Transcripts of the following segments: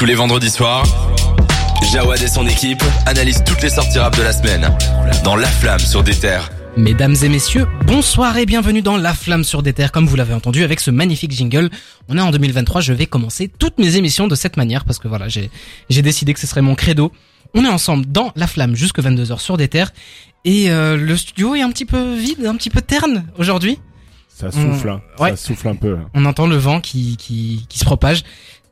Tous les vendredis soirs, Jawad et son équipe analysent toutes les sorties rap de la semaine dans La Flamme sur des terres. Mesdames et messieurs, bonsoir et bienvenue dans La Flamme sur des terres, comme vous l'avez entendu avec ce magnifique jingle. On est en 2023, je vais commencer toutes mes émissions de cette manière parce que voilà, j'ai j'ai décidé que ce serait mon credo. On est ensemble dans La Flamme jusque 22h sur des terres et euh, le studio est un petit peu vide, un petit peu terne aujourd'hui. Ça souffle, hein. Ouais. ça souffle un peu. On entend le vent qui, qui, qui se propage.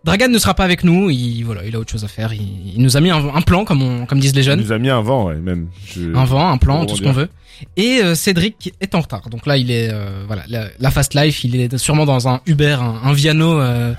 Dragan ne sera pas avec nous, il, voilà, il a autre chose à faire. Il, il nous a mis un, un plan, comme, on, comme disent les Il jeunes. nous a mis un vent, ouais, même. Je- Un vent, un plan, tout ce qu'on veut. Et euh, Cédric est en retard. Donc là, il est, euh, voilà, la, la fast life. Il est sûrement dans un Uber, un, un Viano euh,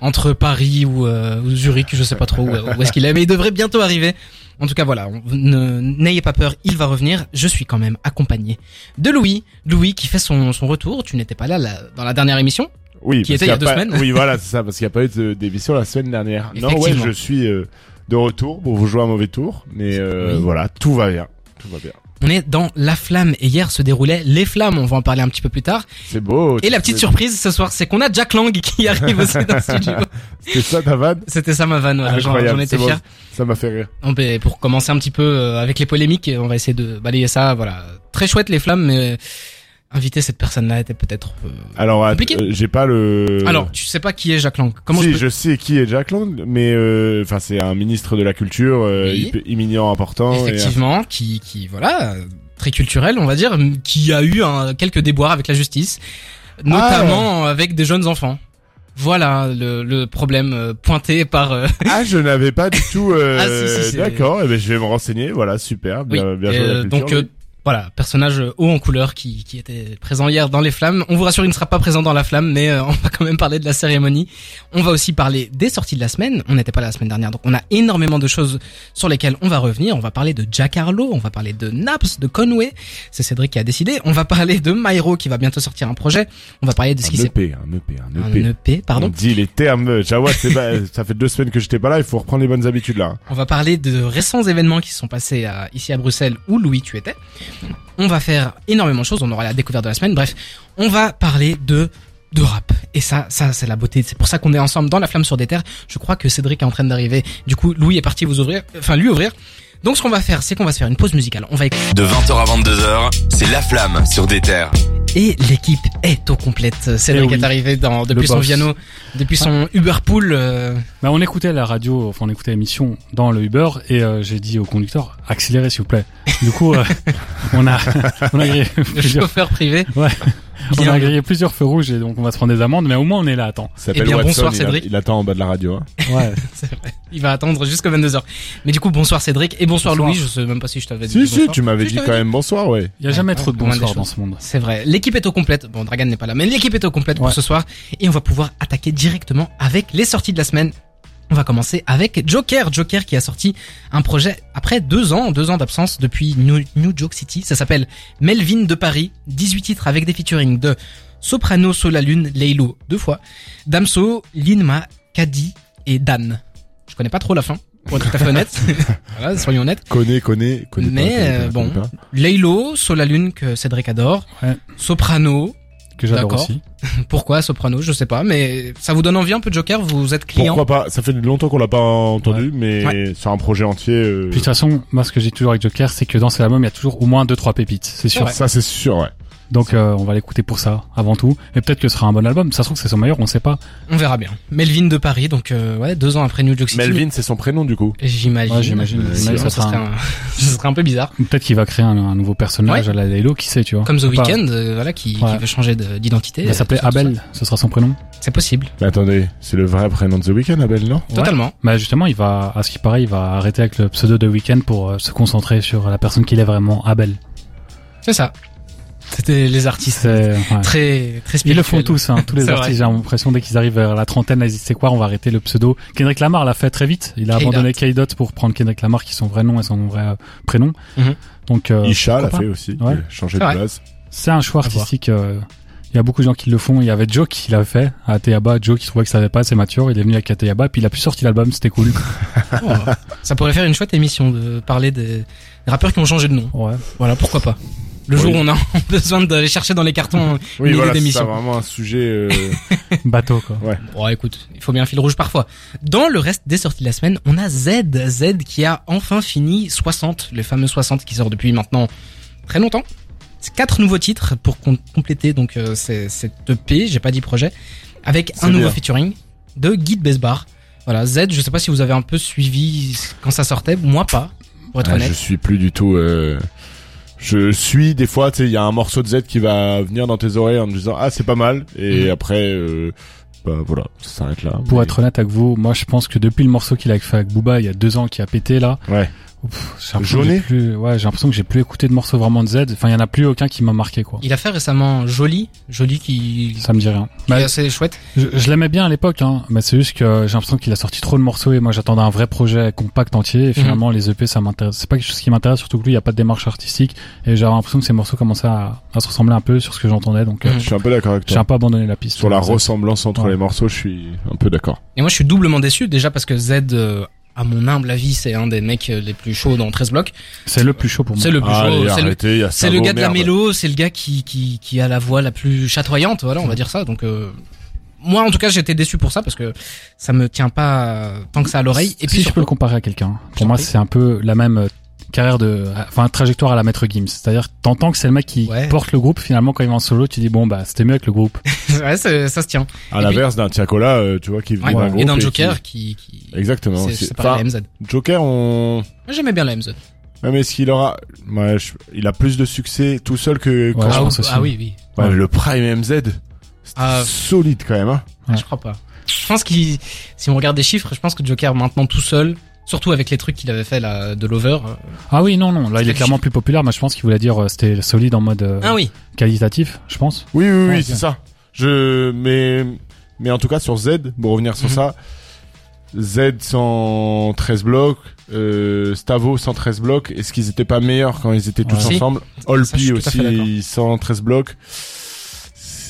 entre Paris ou, euh, ou Zurich, je sais pas trop où, où est-ce qu'il est, mais il devrait bientôt arriver. En tout cas, voilà, n'ayez pas peur, il va revenir. Je suis quand même accompagné de Louis, Louis qui fait son, son retour. Tu n'étais pas là, là, dans la dernière émission. Oui, qui était il y a deux pas- semaines. Oui, voilà, c'est ça, parce qu'il n'y a pas eu de- d'émission la semaine dernière. Non, ouais, je suis euh, de retour pour vous jouer un mauvais tour, mais euh, Oui. voilà, tout va bien, tout va bien. On est dans La Flamme et hier se déroulaient Les Flammes. On va en parler un petit peu plus tard. C'est beau. Et la petite surprise ce soir, c'est qu'on a Jack Lang qui arrive aussi dans le studio. C'est ça, ta vanne C'était ça ma vanne, voilà, j'en étais bon. fier. Ça m'a fait rire. On peut- pour commencer un petit peu euh, avec les polémiques, on va essayer de balayer ça. Voilà, très chouette les flammes, mais inviter cette personne-là était peut-être. euh, Alors, Compliqué. euh, j'ai pas le. Alors, tu sais pas qui est Jacques Lang Comment si, je peux... je sais qui est Jack Lang, mais euh, enfin, c'est un ministre de la culture, euh, Oui. éminent, important. et- Effectivement, qui, qui, voilà, très culturel, on va dire, qui a eu un, quelques déboires avec la justice, notamment avec des jeunes enfants. Voilà le, le problème euh, pointé par. euh, Ah, je n'avais pas du tout. Euh... Ah, si, si, D'accord, eh ben, je vais me renseigner. Voilà, super, bien, bien joué, euh, donc oui. euh, voilà, personnage haut en couleur qui, qui était présent hier dans les flammes. On vous rassure, il ne sera pas présent dans la flamme, mais euh, on va quand même parler de la cérémonie. On va aussi parler des sorties de la semaine. On n'était pas là la semaine dernière, donc on a énormément de choses sur lesquelles on va revenir. On va parler de Jack Harlow, on va parler de Naps, de Conway. C'est Cédric qui a décidé. On va parler de Myro qui va bientôt sortir un projet. On va parler de ce qui un s'est EP, un EP, un un EP. EP, pardon. On dit les termes. Jawad, c'est pas- ça fait deux semaines que j'étais pas là. Il faut reprendre les bonnes habitudes là. On va parler de récents événements qui se sont passés à- ici à Bruxelles où Louis tu étais. On va faire énormément de choses, on aura la découverte de la semaine. Bref, on va parler de de rap. Et ça, ça c'est la beauté. C'est pour ça qu'on est ensemble dans la flamme sur des terres. Je crois que Cédric est en train d'arriver. Du coup, Louis est parti vous ouvrir, enfin lui ouvrir. Donc ce qu'on va faire, c'est qu'on va se faire une pause musicale. On va écouter De 20h à 22h, c'est La Flamme sur des terres. Et l'équipe est au complète. Cédric Eh oui. est arrivé dans depuis Le son boss. Viano, depuis son Uber Pool. euh, Bah, on écoutait la radio, enfin on écoutait l'émission dans le Uber et euh, j'ai dit au conducteur accélérez s'il vous plaît. Du coup, euh, on a on a le chauffeur privé. On a grillé plusieurs feux rouges et donc on va se prendre des amendes, mais au moins on est là. Attends. Il s'appelle Eh bien, Watson, bonsoir, il, Cédric. il attend en bas de la radio. Hein. Ouais. C'est vrai. Il va attendre jusqu'à 22h. Mais du coup, bonsoir Cédric et bonsoir, Bonsoir. Louis. Je sais même pas si je t'avais dit. Si, si, bonsoir. tu m'avais Si, je dit t'avais quand même bonsoir, ouais. Il y a jamais trop de des bonsoir choses. dans ce monde. C'est vrai. L'équipe est au complète. Bon, Dragan n'est pas là, mais l'équipe est au complète pour Ouais. ce soir. Et on va pouvoir attaquer directement avec les sorties de la semaine. On va commencer avec Joker. Joker qui a sorti un projet après deux ans, deux ans d'absence depuis New, New York City. Ça s'appelle Melvin de Paris. 18 titres avec des featuring de Soprano, Solalune, Leilo, deux fois. Damso, Linma, Kadi et Dan. Je connais pas trop la fin, pour être tout à fait honnête. voilà, soyons honnêtes. Connais, connais, connais Mais, pas. connais euh, bon. Leilo, Solalune que Cédric adore. Ouais. Soprano. Que j'adore aussi. Pourquoi Soprano? Je sais pas, mais ça vous donne envie un peu Joker? Vous êtes client? Pourquoi pas? Ça fait longtemps qu'on l'a pas entendu, mais sur un projet entier. euh, Puis de toute façon, moi ce que j'ai toujours avec Joker, c'est que dans ces albums il y a toujours au moins deux trois pépites, c'est sûr. Ouais. Ça, c'est sûr, ouais. Donc euh, on va l'écouter pour ça avant tout. Et peut-être que ce sera un bon album. Ça se trouve que c'est son meilleur, on sait pas. On verra bien. Melvin de Paris, donc euh, ouais, deux ans après New York City. Melvin, c'est son prénom du coup. J'imagine. Ouais, j'imagine. Euh, Sinon, ça ça, sera serait un... ça serait un peu bizarre. Peut-être qu'il va créer un, un nouveau personnage Ouais. à la Laylo, qui sait, tu vois. Comme The Weeknd, euh, voilà, qui, qui Ouais. veut changer de- d'identité. Il tout Abel, ça. ce sera son prénom. C'est possible. Mais attendez, c'est le vrai prénom de The Weeknd, Abel, non? Totalement. Bah justement, il va, à ce qui paraît, il va arrêter avec le pseudo de Weekend pour euh, se concentrer sur la personne qu'il est vraiment, Abel. C'est ça. C'était les artistes C'est, ouais. très très Ils le font tous, hein, tous les artistes. J'ai l'impression dès qu'ils arrivent vers la trentaine, ils disent c'est quoi, on va arrêter le pseudo? Kendrick Lamar l'a fait très vite. Il a abandonné K-Dot pour prendre Kendrick Lamar, qui est son vrai nom et son vrai euh, prénom. Mhm. Donc, euh, Isha l'a fait aussi, Ouais. il a changé C'est de base. C'est un choix artistique. euh, Il y a beaucoup de gens qui le font. Il y avait Joe qui l'a fait à Teyaba. Joe qui trouvait que ça n'avait pas assez mature. Il est venu avec Teyaba. Puis il a pu sortir l'album. C'était cool. Oh, ça pourrait faire une chouette émission de parler des des rappeurs qui ont changé de nom. Ouais. Voilà, pourquoi pas. Le Oui. jour où on a besoin d'aller chercher dans les cartons Oui, voilà, c'est vraiment un sujet. euh, Bateau, quoi. Bon, écoute, il faut bien un fil rouge parfois. Dans le reste des sorties de la semaine, on a Z, Z qui a enfin fini 60, le fameux 60 qui sort depuis maintenant très longtemps. C'est quatre nouveaux titres pour com- compléter donc euh, cette EP, j'ai pas dit projet, avec un nouveau featuring de Guy de Besbar. Voilà, Z, je sais pas si vous avez un peu suivi quand ça sortait, moi pas, pour être ah, honnête. je suis plus du tout. euh, Je suis des fois, tu sais, il y a un morceau de Z qui va venir dans tes oreilles en te disant ah c'est pas mal et Mhm. après euh, bah voilà ça s'arrête là. Pour Mais- être honnête avec vous, moi je pense que depuis le morceau qu'il a fait avec Booba il y a deux ans qui a pété là, ouais j'ai j'ai plus, ouais, j'ai l'impression que j'ai plus écouté de morceaux vraiment de Z. Enfin, il y en a plus aucun qui m'a marqué quoi. Il a fait récemment Joli, Joli qui, Ça me dit rien. qui Bah, est assez chouette. je je l'aimais bien à l'époque, hein, mais c'est juste que j'ai l'impression qu'il a sorti trop de morceaux et moi j'attendais un vrai projet compact entier. Et finalement, les EP ça m'intéresse. C'est pas quelque chose qui m'intéresse, surtout que lui il y a pas de démarche artistique et j'avais l'impression que ces morceaux commençaient à, à se ressembler un peu sur ce que j'entendais. Donc euh, Mhm. je suis un peu d'accord avec j'ai toi. un peu abandonné la piste. Sur la ressemblance entre Ouais. les morceaux, je suis un peu d'accord. Et moi, je suis doublement déçu, déjà parce que Z, euh, à mon humble avis, c'est un des mecs euh, les plus chauds dans 13 blocs. C'est le plus chaud pour moi. C'est le plus chaud, c'est le, arrêtez, il y a c'est Savo, le gars de la mélo, c'est le gars qui, qui, qui a la voix la plus chatoyante, voilà, on va dire ça. Donc, euh, moi, en tout cas, j'étais déçu pour ça parce que ça me tient pas tant que ça à l'oreille. Et puis, si je peux le comparer à quelqu'un, pour moi c'est un peu la même euh, carrière de, enfin trajectoire à la Maître Gims. C'est-à-dire t'entends que c'est le mec qui Ouais. porte le groupe. Finalement quand il va en solo, tu dis bon bah c'était mieux avec le groupe. ouais, c'est- ça se tient. À l'inverse d'un Tiakola, euh, tu vois, qui vient Ouais. d'un Et d'un Joker qui, qui, Exactement. c'est c'est- c'est pareil, enfin, la MZ. Joker, on. J'aimais bien la MZ. Ouais, mais est-ce qu'il aura. Ouais, je- il a plus de succès tout seul que. Ouais, quand- je ah, pense ou- aussi. ah oui, oui. Ouais, Ouais. Le Prime MZ. C'était Ah. solide quand même. Hein. Ah, Ouais. Je crois pas. Je pense qu'il, si on regarde des chiffres, je pense que Joker maintenant tout seul, surtout avec les trucs qu'il avait fait là, de l'over. euh, Ah oui non non, là il est clairement plus populaire. Mais je pense qu'il voulait dire euh, c'était solide en mode euh, Ah oui. qualitatif, je pense. Oui, oui, oui, Ouais, c'est ça. Je. Mais. Mais en tout cas, sur Z, pour revenir sur Mhm. ça. Z 113 blocs, euh, Stavo 113 blocs. Est-ce qu'ils étaient pas meilleurs quand ils étaient tous Ouais. Si. ensemble? Ça, je Olpi suis tout à fait d'accord. aussi 113 blocs.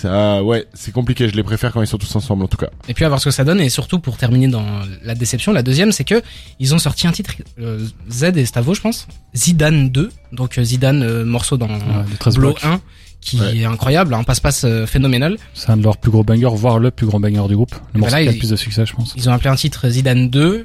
Ça, ouais, c'est compliqué. Je les préfère quand ils sont tous ensemble, en tout cas. Et puis à voir ce que ça donne et surtout pour terminer dans la déception, la deuxième c'est que ils ont sorti un titre euh, Z et Stavo je pense, Zidane 2, donc euh, Zidane euh, morceau dans Ouais, de 13 Blow blocs. 1 qui Ouais. est incroyable, un passe-passe euh, phénoménal. C'est un de leurs plus gros bangers, voire le plus gros banger du groupe. Le morceau là, qui a le plus de succès, je pense. Ils ont appelé un titre Zidane 2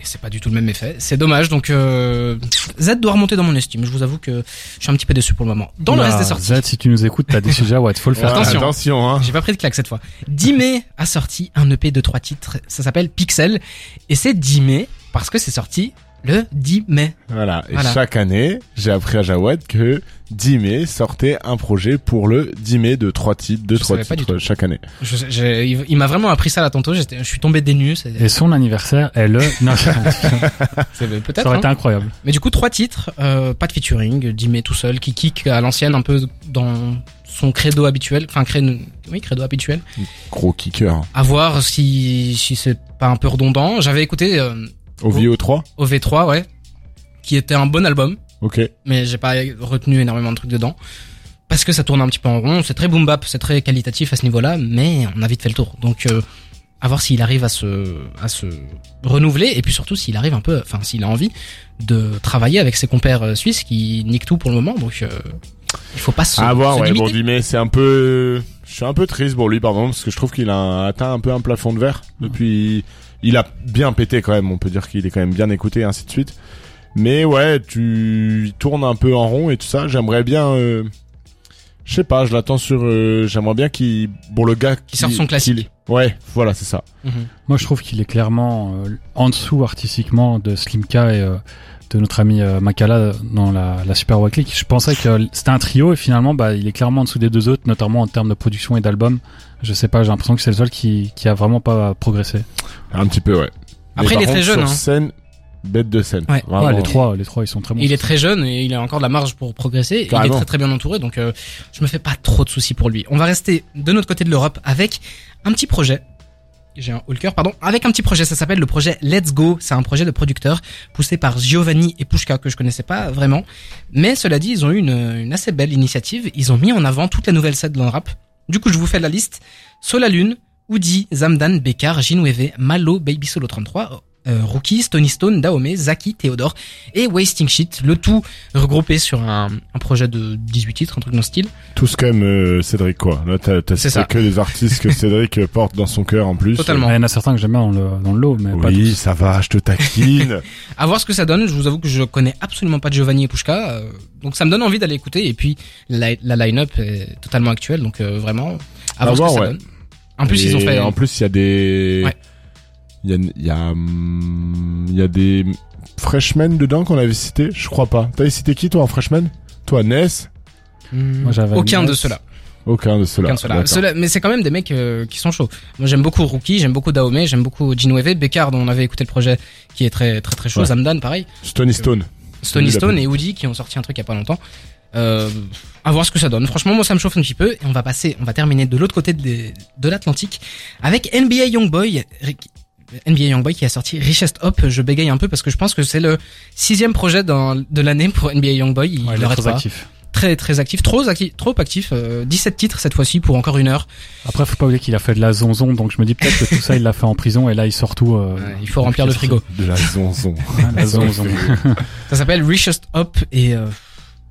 et c'est pas du tout le même effet. C'est dommage donc euh, Z doit remonter dans mon estime. Je vous avoue que je suis un petit peu déçu pour le moment. Dans le reste des sorties. Z, si tu nous écoutes, t'as déçu déjà, ouais, faut le faire. Attention. attention, hein. J'ai pas pris de claque cette fois. 10 mai a sorti un EP de trois titres. Ça s'appelle Pixel. Et c'est 10 mai parce que c'est sorti le 10 mai. Voilà. Et Voilà. chaque année, j'ai appris à Jawad que 10 mai sortait un projet pour le 10 mai de trois titres, de trois titres chaque année. Je- il il m'a vraiment appris ça là tantôt. J'étais, je suis tombé des nues. Et son anniversaire est le, non, ça c'est peut-être. aurait hein. été incroyable. Mais du coup, trois titres, euh, pas de featuring, 10 mai tout seul, qui kick à l'ancienne un peu dans son credo habituel. Enfin, credo, oui, credo habituel. Gros kicker. À voir si, si c'est pas un peu redondant. J'avais écouté euh, Au VO 3 OV3, ouais, qui était un bon album. Ok. mais j'ai pas retenu énormément de trucs dedans parce que ça tourne un petit peu en rond. C'est très boom bap, c'est très qualitatif à ce niveau-là, mais on a vite fait le tour. Donc euh, à voir s'il arrive à se à se renouveler et puis surtout s'il arrive un peu, enfin s'il a envie de travailler avec ses compères euh, suisses qui niquent tout pour le moment. Donc euh, il faut pas se, À voir, se ouais. Bon, limiter. 10 mai, c'est un peu, je suis un peu triste pour lui, pardon, parce que je trouve qu'il a atteint un peu un plafond de verre depuis, il a bien pété quand même. On peut dire qu'il est quand même bien écouté, et ainsi de suite. Mais ouais, tu il tourne un peu en rond et tout ça. J'aimerais bien, euh, je sais pas, je l'attends sur, euh, j'aimerais bien qu'il, pour le gars qui sorte son classique. Ouais, voilà, c'est ça. Mhm. Moi, je trouve qu'il est clairement euh, en dessous artistiquement de Slimka et euh, de notre ami euh, Makala dans la, la Super Wack League. Je pensais que c'était un trio et finalement, bah, il est clairement en dessous des deux autres, notamment en termes de production et d'album. Je sais pas, j'ai l'impression que c'est le seul qui, qui a vraiment pas progressé. Un petit peu, ouais. Après, il est très jeune, Sur hein. scène, bête de scène. Ouais. Vraiment. Ouais, les trois, les trois, ils sont très bons. Il est très jeune et il a encore de la marge pour progresser. Et il est très très bien entouré, donc euh, je me fais pas trop de soucis pour lui. On va rester de notre côté de l'Europe avec un petit projet. J'ai un haut pardon. Avec un petit projet, ça s'appelle le projet Let's Go. C'est un projet de producteur poussé par Giovanni et Pushka que je connaissais pas vraiment. Mais cela dit, ils ont eu une, une assez belle initiative. Ils ont mis en avant toute la nouvelle scène dans le rap. Du coup, je vous fais la liste. Solalune, Oudi, Zamdan, Bekar, Ginweve, Malo, Baby Solo 33, euh, Rookie, Stony Stone, Daome, Zaki, Theodore et Wasting Shit. Le tout regroupé sur un, un projet de 18 titres, un truc dans ce style. Tous quand même euh, Cédric quoi. Là t'as t'as C'est ça. que des artistes que Cédric porte dans son cœur en plus. Totalement. Il y en a certains que j'aime bien dans le, dans le lot, mais pas Oui, tous. ça va, je te taquine. À voir ce que ça donne. Je vous avoue que je connais absolument pas Giovanni et Pushka, euh, donc ça me donne envie d'aller écouter. Et puis la, la line-up est totalement actuelle, donc euh, vraiment à À voir ce que ça ouais. donne. En plus, Et ils ont fait. En plus, il y a des. Ouais. Il y a, il y a, hum, y a des freshmen dedans qu'on avait cité. Je crois pas. T'avais cité qui toi en freshman? Toi, Ness? Hmm, Moi, aucun de Ness. ceux-là. Aucun de ceux-là. Aucun de ceux-là. D'accord. Ceux-là- mais c'est quand même des mecs euh, qui sont chauds. Moi, j'aime beaucoup Rookie, j'aime beaucoup Daome, j'aime beaucoup Ginweve, Beckard, dont on avait écouté le projet, qui est très très très chaud. Ouais. Zamdan, pareil. Stony Stone. Stony Stone et Woody qui ont sorti un truc il y a pas longtemps. Euh, à voir ce que ça donne. Franchement, moi, ça me chauffe un petit peu. Et on va passer, on va terminer de l'autre côté de, de l'Atlantique avec NBA Youngboy. NBA Youngboy qui a sorti Richest Hop. Je bégaye un peu parce que je pense que c'est le sixième projet dans, de l'année pour NBA Youngboy. Il Ouais, il est très pas. actif. Très très actif, trop actif, trop actif. euh, 17 titres cette fois-ci pour encore une heure. Après, faut pas oublier qu'il a fait de la zonzon, donc je me dis peut-être que tout ça, il l'a fait en prison, et là, il sort tout. Euh, Ouais, il faut remplir le frigo. De la zonzon. la zonzon. Ça s'appelle Richest Hop et euh,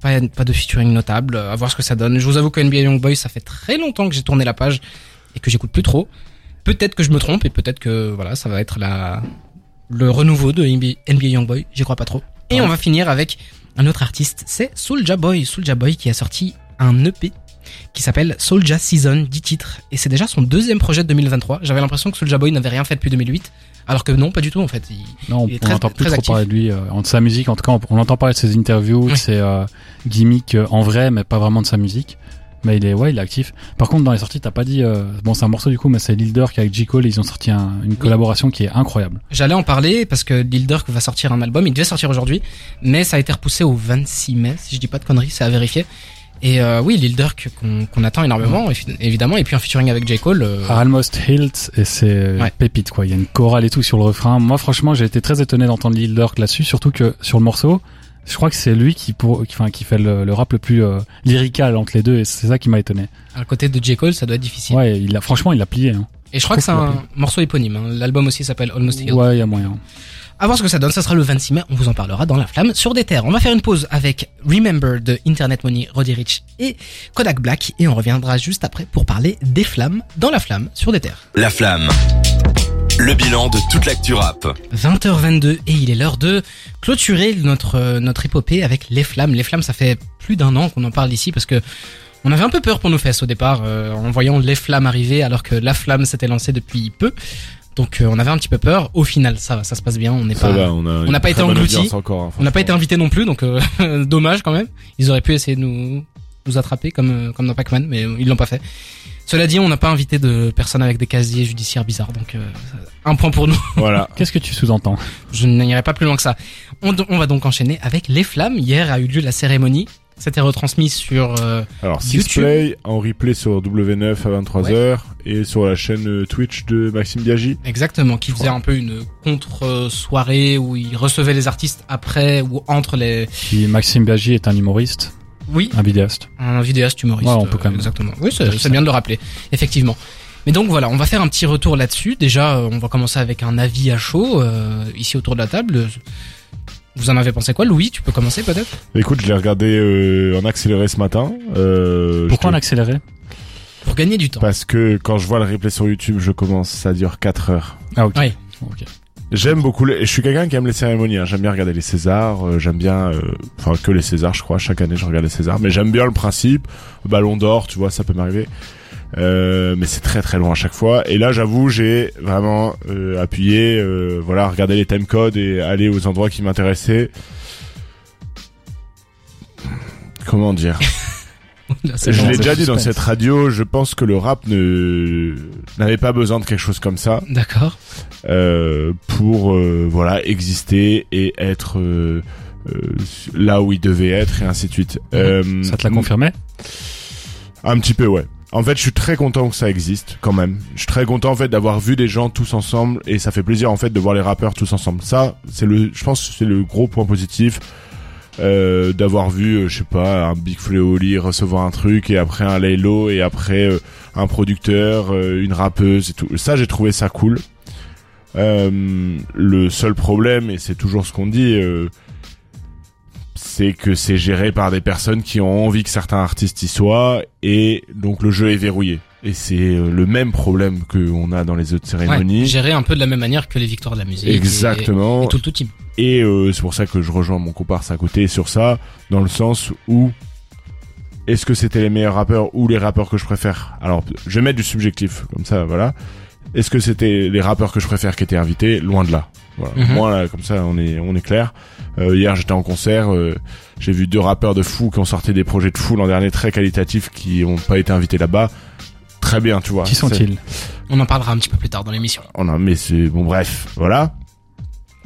pas, pas de featuring notable. À voir ce que ça donne. Je vous avoue que NBA Youngboy, ça fait très longtemps que j'ai tourné la page et que j'écoute plus trop. Peut-être que je me trompe et peut-être que voilà, ça va être la le renouveau de NBA, Youngboy. J'y crois pas trop. Et on va finir avec un autre artiste, c'est Soulja Boy. Soulja Boy qui a sorti un EP qui s'appelle Soulja Season, 10 titres. Et c'est déjà son deuxième projet de 2023. J'avais l'impression que Soulja Boy n'avait rien fait depuis 2008. Alors que non, pas du tout en fait. Il- Non, Il on n'entend plus très trop parler de lui. Euh, de sa musique, en tout cas, on, on entend parler de ses interviews, de Oui. ses euh, gimmicks euh, en vrai, mais pas vraiment de sa musique. Mais il est, ouais, il est actif. Par contre, dans les sorties, t'as pas dit, euh, bon, c'est un morceau du coup, mais c'est Lil Durk avec J. Cole, ils ont sorti un- une collaboration qui est incroyable. J'allais en parler parce que Lil Durk va sortir un album, il devait sortir aujourd'hui, mais ça a été repoussé au 26 mai, si je dis pas de conneries, c'est à vérifier. Et euh, oui, Lil Durk qu'on attend énormément, évi- évidemment, et puis un featuring avec J. Cole. euh, Almost Hilt, et c'est Ouais. pépite, quoi. Il y a une chorale et tout sur le refrain. Moi, franchement, j'ai été très étonné d'entendre Lil Durk là-dessus, surtout que sur le morceau, je crois que c'est lui qui, pour, qui, enfin, qui fait le, le rap le plus euh, lyrical entre les deux, et c'est ça qui m'a étonné. à côté de J. Cole, ça doit être difficile. Ouais, il a, franchement, il l'a plié. Hein. Et je crois que c'est un morceau éponyme. hein. L'album aussi s'appelle Almost Healed. Ouais, il y a moyen. À voir ce que ça donne, ça sera le 26 mai, on vous en parlera dans la flamme sur des terres. On va faire une pause avec Remember de Internet Money, Roddy Rich et Kodak Black, et on reviendra juste après pour parler des flammes dans la flamme sur des terres. La flamme. Le bilan de toute l'actu rap. 20h22 et il est l'heure de clôturer notre euh, notre épopée avec les flammes. Les flammes, ça fait plus d'un an qu'on en parle ici parce que on avait un peu peur pour nos fesses au départ euh, en voyant les flammes arriver alors que la flamme s'était lancée depuis peu. Donc euh, on avait un petit peu peur. Au final, ça va, ça se passe bien. On n'est pas va, on n'a pas été hein, on n'a pas été invité non plus, donc euh, dommage quand même. Ils auraient pu essayer de nous nous attraper comme euh, comme dans Pac-Man, mais ils l'ont pas fait. Cela dit, on n'a pas invité de personnes avec des casiers judiciaires bizarres, donc euh, un point pour nous. Voilà. Qu'est-ce que tu sous-entends Je n'irai pas plus loin que ça. On, on va donc enchaîner avec les flammes. Hier a eu lieu la cérémonie. C'était retransmis sur euh, Alors, YouTube. 6 play en replay sur W9 à 23h et sur la chaîne euh, Twitch de Maxime Biaggi. exactement qui faisait un peu une contre-soirée où il recevait les artistes après ou entre les. Puis Maxime Biaggi est un humoriste, Oui, un vidéaste. un vidéaste humoriste. Ouais, on peut quand même. Exactement. Oui, c'est bien de le rappeler. Effectivement. Mais donc voilà, on va faire un petit retour là-dessus. Déjà, euh, on va commencer avec un avis à chaud euh, ici autour de la table. Vous en avez pensé quoi, Louis? Tu peux commencer peut-être? Écoute, je l'ai regardé euh, en accéléré ce matin. Euh, Pourquoi en accéléré? Pour gagner du temps. Parce que quand je vois le replay sur YouTube, je commence, ça dure 4 heures. Ah ok. Ouais. Ok. J'aime beaucoup, les... je suis quelqu'un qui aime les cérémonies, hein. j'aime bien regarder les Césars, euh, j'aime bien, euh, enfin que les Césars je crois, chaque année je regarde les Césars, mais j'aime bien le principe, Ballon d'or, tu vois, ça peut m'arriver. Euh, mais c'est très très loin à chaque fois. Et là, j'avoue, j'ai vraiment euh, appuyé, euh, voilà, regarder les timecodes et aller aux endroits qui m'intéressaient. Comment dire? Là, Je l'ai déjà dit dans cette radio. Je pense que le rap ne n'avait pas besoin de quelque chose comme ça D'accord. Euh, pour euh, voilà exister et être euh, là où il devait être et ainsi de suite. Euh, Ça te l'a confirmé? Un petit peu, ouais. En fait, je suis très content que ça existe quand même. Je suis très content en fait d'avoir vu des gens tous ensemble et ça fait plaisir en fait de voir les rappeurs tous ensemble. Ça, c'est le, je pense, que c'est le gros point positif. Euh, d'avoir vu, euh, je sais pas, un Big Flo Oli recevoir un truc et après un Laylo et après euh, un producteur, une rappeuse et tout. Ça, j'ai trouvé ça cool. Euh, le seul problème, et c'est toujours ce qu'on dit, euh, c'est que c'est géré par des personnes qui ont envie que certains artistes y soient, et donc le jeu est verrouillé. Et c'est euh, le même problème qu'on a dans les autres Ouais, cérémonies. géré un peu de la même manière que les victoires de la musique. et- Exactement. Et, tout le tout team. Et euh, c'est pour ça que je rejoins mon comparse à côté sur ça, dans le sens où est-ce que c'était les meilleurs rappeurs ou les rappeurs que je préfère? Alors, je vais mettre du subjectif, comme ça, voilà. Est-ce que c'était les rappeurs que je préfère qui étaient invités Loin de là. Voilà. Mhm. Moi, là, comme ça, on est, on est clair. Euh, hier, j'étais en concert, euh, j'ai vu deux rappeurs de fou qui ont sorti des projets de fou l'an dernier très qualitatifs qui ont pas été invités là-bas. Très bien, tu vois. Qui sont-ils On en parlera un petit peu plus tard dans l'émission. Oh non, mais c'est bon, bref, voilà.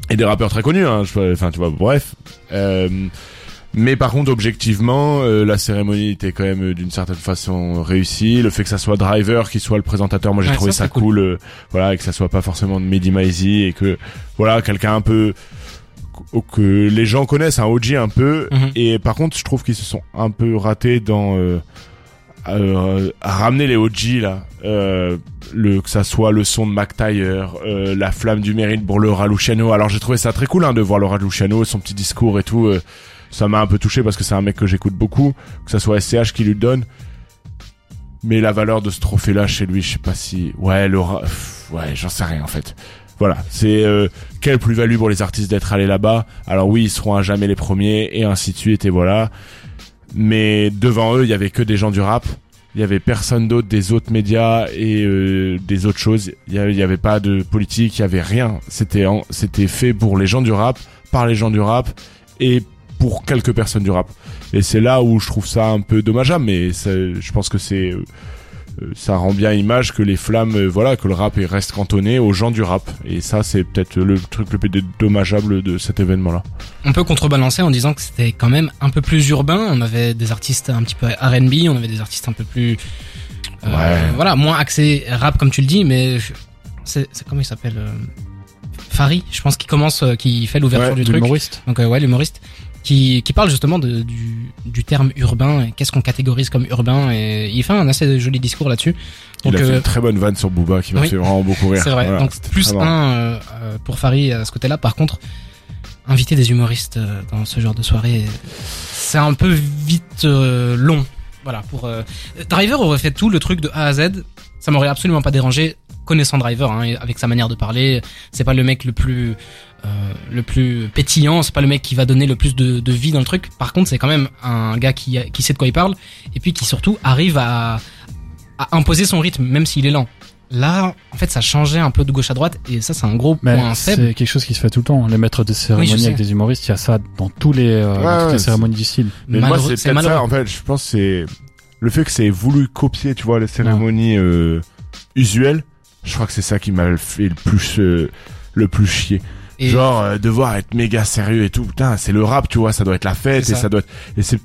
Et des rappeurs très connus, hein. Enfin, tu vois, bref. Euh, mais par contre, objectivement, euh, la cérémonie était quand même euh, d'une certaine façon réussie. Le fait que ça soit Driver qui soit le présentateur, moi j'ai Ouais, trouvé ça, cool. cool. euh, voilà, et que ça soit pas forcément de Mehdi Maizi et que voilà, quelqu'un un peu que- les gens connaissent, un OG un peu. Mhm. Et par contre, je trouve qu'ils se sont un peu ratés dans euh, euh, à ramener les OG là, euh, le que ça soit le son de Mac Taylor, euh, la flamme du mérite pour Laura Luciano. Alors j'ai trouvé ça très cool hein, de voir Laura Luciano, son petit discours et tout. Ça m'a un peu touché parce que c'est un mec que j'écoute beaucoup, que ça soit SCH qui lui donne. Mais la valeur de ce trophée là chez lui, je sais pas si ouais Laura, ouais j'en sais rien en fait. Voilà, c'est euh, quelle plus-value pour les artistes d'être allés là-bas? Alors oui, ils seront à jamais les premiers et ainsi de suite et voilà. Mais devant eux, il y avait que des gens du rap. Il y avait personne d'autre des autres médias et euh, des autres choses. Il y avait, avait pas de politique, il y avait rien. C'était c'était fait pour les gens du rap, par les gens du rap et pour quelques personnes du rap. Et c'est là où je trouve ça un peu dommageable, mais ça- je pense que c'est euh, euh, ça rend bien image que les flammes, euh, voilà, que le rap reste cantonné aux gens du rap. Et ça, c'est peut-être le truc le plus dommageable de cet événement-là. On peut contrebalancer en disant que c'était quand même un peu plus urbain. On avait des artistes un petit peu R&B, on avait des artistes un peu plus, euh, Ouais. voilà, moins axés rap comme tu le dis, mais c'est comment il s'appelle Fari, je pense, qui commence, qui fait l'ouverture Ouais, du truc. L'humoriste Donc euh, ouais, l'humoriste qui, qui parle justement de, du, du terme urbain, et qu'est-ce qu'on catégorise comme urbain, et il fait un assez joli discours là-dessus. Il Donc a fait euh, une très bonne vanne sur Booba qui m'a oui. fait vraiment beaucoup rire. c'est vrai. Voilà, Donc plus un euh, euh, pour Farid à ce côté-là. Par contre, inviter des humoristes euh, dans ce genre de soirée, c'est un peu vite euh, long. Voilà. Pour euh, Driver aurait fait tout le truc de A à Z. Ça m'aurait absolument pas dérangé. Connaissant Driver, hein, avec sa manière de parler, c'est pas le mec le plus euh, le plus pétillant, c'est pas le mec qui va donner le plus de, de vie dans le truc. Par contre, c'est quand même un gars qui, qui sait de quoi il parle et puis qui surtout arrive à, à imposer son rythme, même s'il est lent. Là, en fait, ça changeait un peu de gauche à droite et ça, c'est un gros Mais point faible. c'est quelque chose qui se fait tout le temps. Les maîtres de cérémonie avec des humoristes, il y a ça dans tous les, euh, dans toutes ouais, les cérémonies du style. Mais moi, Malheureux- c'est c'est peut-être ça, en fait. Je pense que c'est le fait que c'est voulu copier, tu vois, les cérémonies euh, usuelles. Je crois que c'est ça qui m'a fait le plus euh, le plus chier. Et Genre euh, devoir être méga sérieux et tout. Putain, c'est le rap, tu vois, ça doit être la fête et ça. doit être et c'est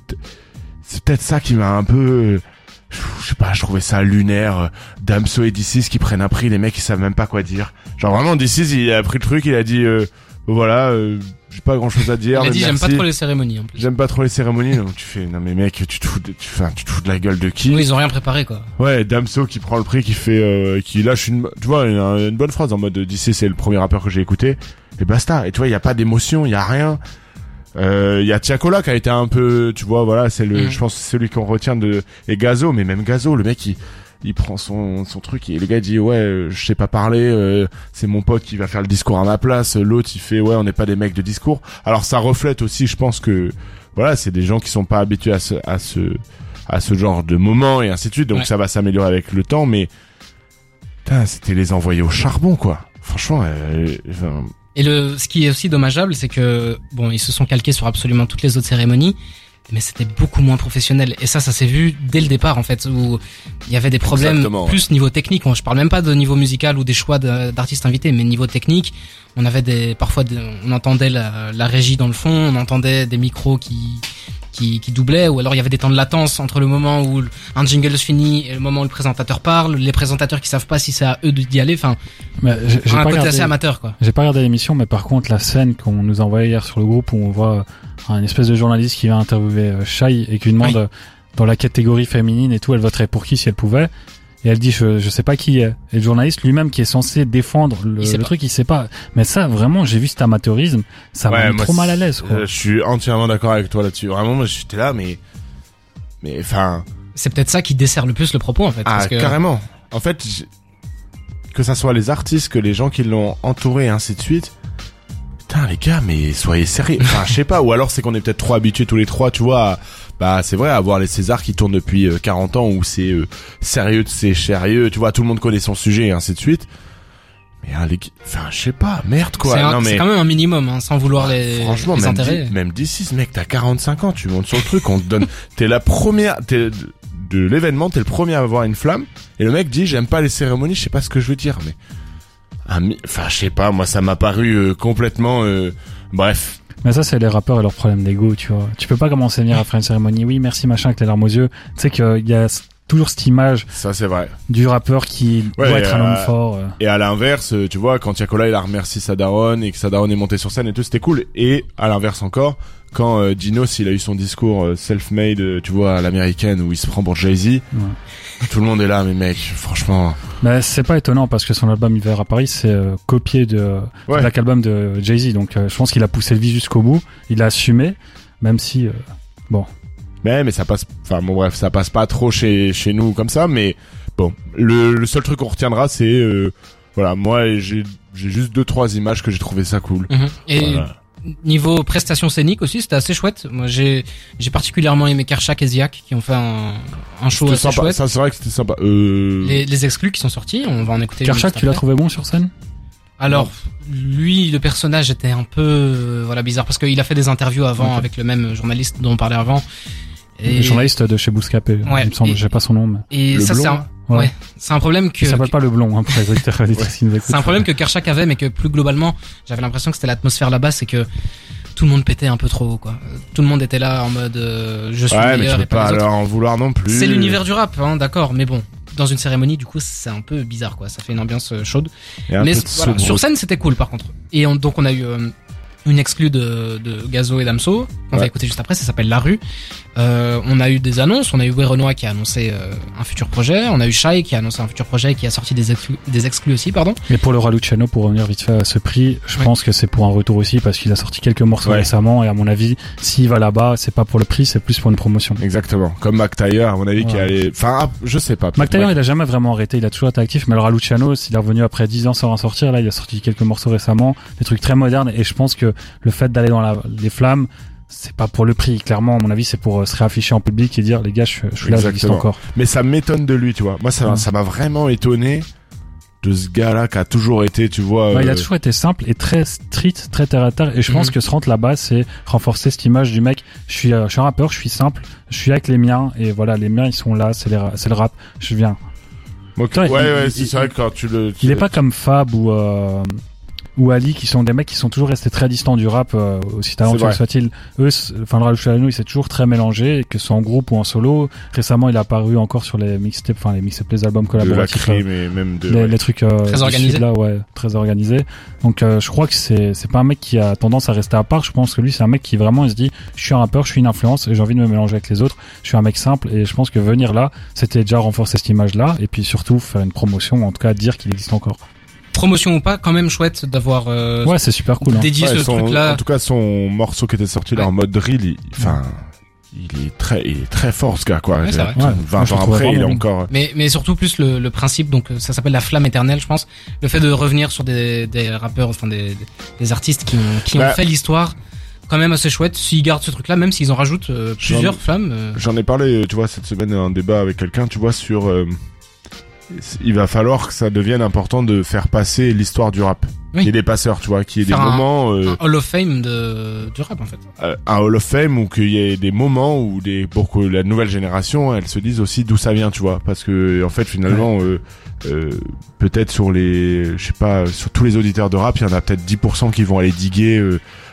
c'est peut-être ça qui m'a un peu je sais pas, je trouvais ça lunaire. Damso et D6 qui prennent un prix, les mecs ils savent même pas quoi dire. Genre vraiment D6 il a pris le truc, il a dit euh, voilà, euh, j'ai pas grand chose à dire. il a dit j'aime pas trop les cérémonies en plus. J'aime pas trop les cérémonies, donc tu fais, non mais mec, tu te fous de, tu, enfin, tu te fous de la gueule de qui? Oui, ils ont rien préparé quoi. Ouais, Damso qui prend le prix, qui fait, euh, qui lâche une, tu vois, une, une bonne phrase en mode d'ici c'est le premier rappeur que j'ai écouté, et basta. Et tu vois, il y a pas d'émotion, il y a rien. Euh, Il y a Tiakola qui a été un peu, tu vois, voilà, c'est le, Mhm. je pense celui qu'on retient de, et Gazo, mais même Gazo, le mec il, il prend son, son truc et le gars dit ouais, euh, je sais pas parler, euh, c'est mon pote qui va faire le discours à ma place. L'autre il fait ouais, on n'est pas des mecs de discours. Alors ça reflète aussi, je pense que voilà, c'est des gens qui sont pas habitués à ce, à ce, à ce genre de moment et ainsi de suite. Donc Ouais. ça va s'améliorer avec le temps, mais putain, c'était les envoyer au charbon quoi. Franchement, euh, Et le, ce qui est aussi dommageable, c'est que bon, ils se sont calqués sur absolument toutes les autres cérémonies, mais c'était beaucoup moins professionnel. Et ça, ça s'est vu dès le départ en fait, où il y avait des problèmes Exactement, ouais. plus niveau technique. Je parle même pas de niveau musical ou des choix d'artistes invités, mais niveau technique, on avait des parfois, des- on entendait la, la régie dans le fond, on entendait des micros qui qui, qui doublaient, ou alors il y avait des temps de latence entre le moment où un jingle se finit et le moment où le présentateur parle, les présentateurs qui savent pas si c'est à eux d'y aller, enfin, Mais j'ai pas côté regardé- assez amateur quoi. J'ai pas regardé l'émission, mais par contre, la scène qu'on nous a envoyée hier sur le groupe où on voit un espèce de journaliste qui vient interviewer euh, Shai et qui lui demande Oui. euh, dans la catégorie féminine et tout, elle voterait pour qui si elle pouvait. Et elle dit, je, je sais pas qui est. Et le journaliste lui-même qui est censé défendre le, le truc, il sait pas. Mais ça, vraiment, j'ai vu cet amateurisme. Ça Ouais, m'a mis trop mal à l'aise, quoi. Euh, je suis entièrement d'accord avec toi là-dessus. Vraiment, moi, j'étais là, mais, mais, enfin, C'est peut-être ça qui dessert le plus le propos en fait. ah, parce que carrément. En fait, que ça soit les artistes, que les gens qui l'ont entouré, et ainsi de suite. Putain, les gars, mais soyez sérieux. Enfin, je sais pas. Ou alors, c'est qu'on est peut-être trop habitués tous les trois, tu vois. à- bah, c'est vrai, à voir les Césars qui tournent depuis euh, 40 ans où c'est euh, sérieux, c'est sérieux, tu vois, tout le monde connaît son sujet et ainsi de suite. Mais ah, les... enfin, je sais pas, merde quoi. c'est un- non c'est mais quand même un minimum, hein, sans vouloir les, Franchement, les même, même d'ici, ce mec, t'as 45 ans, tu montes sur le truc, on te donne, t'es la première, t'es de l'événement, t'es le premier à avoir une flamme, et le mec dit, j'aime pas les cérémonies, je sais pas ce que je veux dire, mais, ah, enfin, je sais pas, moi, ça m'a paru euh, complètement, euh, bref. Mais ça, c'est les rappeurs et leurs problèmes d'ego, tu vois. Tu peux pas commencer à venir à une cérémonie. Oui, merci, machin, avec les larmes aux yeux. Tu sais qu'il y a toujours cette image Ça, c'est vrai. du rappeur qui Ouais, doit être un euh, homme fort. euh. Et à l'inverse, euh, tu vois, quand Yakola, il a remercié sa daronne, et que sa daronne est montée sur scène et tout, c'était cool. Et, à l'inverse encore, quand euh, Dinos, il a eu son discours euh, self-made, euh, tu vois, à l'américaine, où il se prend pour Jay-Z, tout le monde est là, mais mec, franchement, Mais c'est pas étonnant parce que son album Hiver à Paris, c'est euh, copié de Ouais. de Album de Jay-Z. Donc, euh, je pense qu'il a poussé le vie jusqu'au bout. Il a assumé, même si, euh, Mais mais ça passe enfin bon bref, ça passe pas trop chez chez nous comme ça mais bon, le, le seul truc qu'on retiendra c'est euh, voilà, moi j'ai j'ai juste deux trois images que j'ai trouvé ça cool. Mhm. Et Voilà. niveau prestation scénique aussi, c'était assez chouette. Moi, j'ai j'ai particulièrement aimé Karchak et Ziak qui ont fait un, un show assez sympa, chouette. ça c'est vrai que c'était sympa. Euh Les, les exclus qui sont sortis, on va en écouter. Karchak, tu l'as trouvé bon sur scène? Alors, lui, le personnage était un peu euh, voilà bizarre parce qu'il a fait des interviews avant avec le même journaliste dont on parlait avant. Et, Le journaliste de chez Bouscapé, Ouais, il me semble, et- j'ai pas son nom. Mais... et Le ça blond, c'est un, là Ouais. ouais, c'est un problème que Il s'appelle pas le blond, hein, pour les auditeurs c'est un problème que Karchak avait, mais que plus globalement, j'avais l'impression que c'était l'atmosphère là-bas, c'est que tout le monde pétait un peu trop haut, quoi. Tout le monde était là en mode euh, je suis Ouais, mais meilleur peux et pas pas les autres. leur en vouloir non plus. C'est l'univers du rap, hein, d'accord, mais bon. Dans une cérémonie, du coup, c'est un peu bizarre, quoi. Ça fait une ambiance euh, chaude. Mais voilà, sur scène, c'était cool, par contre. Et on- donc, on a eu euh, une exclue de, de Gazo et Damso, qu'on va écouter juste après. Ça s'appelle La Rue. Euh, on a eu des annonces. On a eu Way Renoir qui a annoncé euh, un futur projet. On a eu Shai qui a annoncé un futur projet et qui a sorti des exclus, des exclus aussi, pardon. Mais pour le roi Luciano, pour revenir vite fait à ce prix, je Ouais. pense que c'est pour un retour aussi parce qu'il a sorti quelques morceaux Ouais. récemment et à mon avis, s'il va là-bas, c'est pas pour le prix, c'est plus pour une promotion. Exactement. Comme Mac Taylor, à mon avis, qui allait enfin ah, je sais pas. Mac Taylor, il a jamais vraiment arrêté, il a toujours été actif, mais le Raluciano, s'il est revenu après 10 ans sans en sortir, là, il a sorti quelques morceaux récemment, des trucs très modernes, et je pense que le fait d'aller dans la, les flammes, c'est pas pour le prix, clairement, à mon avis, c'est pour euh, se réafficher en public et dire, les gars, je, je suis là, j'existe encore. Mais ça m'étonne de lui, tu vois. Moi ça Ouais. ça m'a vraiment étonné de ce gars-là qui a toujours été, tu vois. Il a euh, toujours été simple et très street, très terre à terre. Et je pense Mhm. que se rendre là-bas, c'est renforcer cette image du mec. Je suis, euh, je suis un rappeur, je suis simple, je suis avec les miens et voilà, les miens ils sont là, c'est le rap. Je viens. Ok. Putain, Ouais, il- ouais, c'est vrai quand tu le. Il est pas comme Fab ou euh, ou Ali qui sont des mecs qui sont toujours restés très distants du rap, euh, aussi talentueux soit-il. Eux, enfin le Raluciano, il s'est toujours très mélangé, que ce soit en groupe ou en solo. Récemment, il a apparu encore sur les mixtapes, enfin les mixtapes, les albums de la collaboratifs. euh, crime et même de. les, ouais. les trucs euh, Très organisés. là ouais très organisé donc euh, je crois que c'est c'est pas un mec qui a tendance à rester à part je pense que lui c'est un mec qui vraiment il se dit je suis un rappeur je suis une influence et j'ai envie de me mélanger avec les autres je suis un mec simple et je pense que venir là c'était déjà renforcer cette image là et puis surtout faire une promotion ou en tout cas dire qu'il existe encore Promotion ou pas, quand même chouette d'avoir euh, ouais c'est super cool hein. dédié Ouais, ce son- truc-là. En tout cas, son morceau qui était sorti là Ouais. en mode drill, il, enfin, il est très, il est très fort ce gars quoi. Ouais, c'est vrai. Ouais, moi, 20 je ans après, il est encore. Mais, mais surtout plus le, le principe, donc ça s'appelle la flamme éternelle, je pense. Le fait de revenir sur des, des rappeurs, enfin des, des artistes qui ont, qui Bah. ont fait l'histoire, quand même assez chouette. S'ils gardent ce truc-là, même s'ils en rajoutent euh, plusieurs J'en- flammes. euh, J'en ai parlé, tu vois, cette semaine un débat avec quelqu'un, tu vois, sur. euh, il va falloir que ça devienne important de faire passer l'histoire du rap. Oui. Qu'il y ait des passeurs, tu vois, qu'il y ait des un- moments, euh, un Hall of Fame de, du rap, en fait. euh, un Hall of Fame ou qu'il y ait des moments où des pour que la nouvelle génération elle se dise aussi d'où ça vient tu vois parce que en fait finalement euh, euh, peut-être sur les je sais pas sur tous les auditeurs de rap il y en a peut-être 10% qui vont aller diguer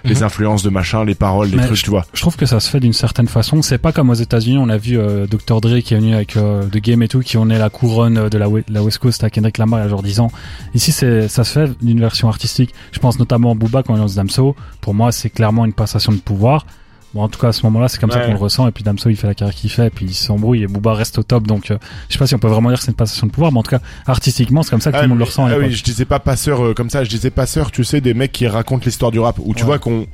euh, les Mhm. influences de machin les paroles les Mais trucs tu vois je trouve que ça se fait d'une certaine façon. C'est pas comme aux États-Unis, on a vu euh, Dr Dre qui est venu avec euh, The Game et tout, qui en est la couronne euh, de la West Coast à Kendrick Lamar il y a genre 10 ans. Ici, c'est ça se fait d'une version artistique. Je pense notamment à Booba quand il lance Damso. Pour moi, c'est clairement une passation de pouvoir. Bon, en tout cas, à ce moment-là, c'est comme ça qu'on le ressent. Et puis Damso, il fait la carrière qu'il fait, et puis il s'embrouille, et Booba reste au top. Donc, euh, je sais pas si on peut vraiment dire que c'est une passation de pouvoir, mais en tout cas, artistiquement, c'est comme ça que tout le monde le ressent. Ah oui, je disais pas passeur euh, comme ça, je disais passeur, tu sais, des mecs qui racontent l'histoire du rap, où tu Ouais. vois qu'on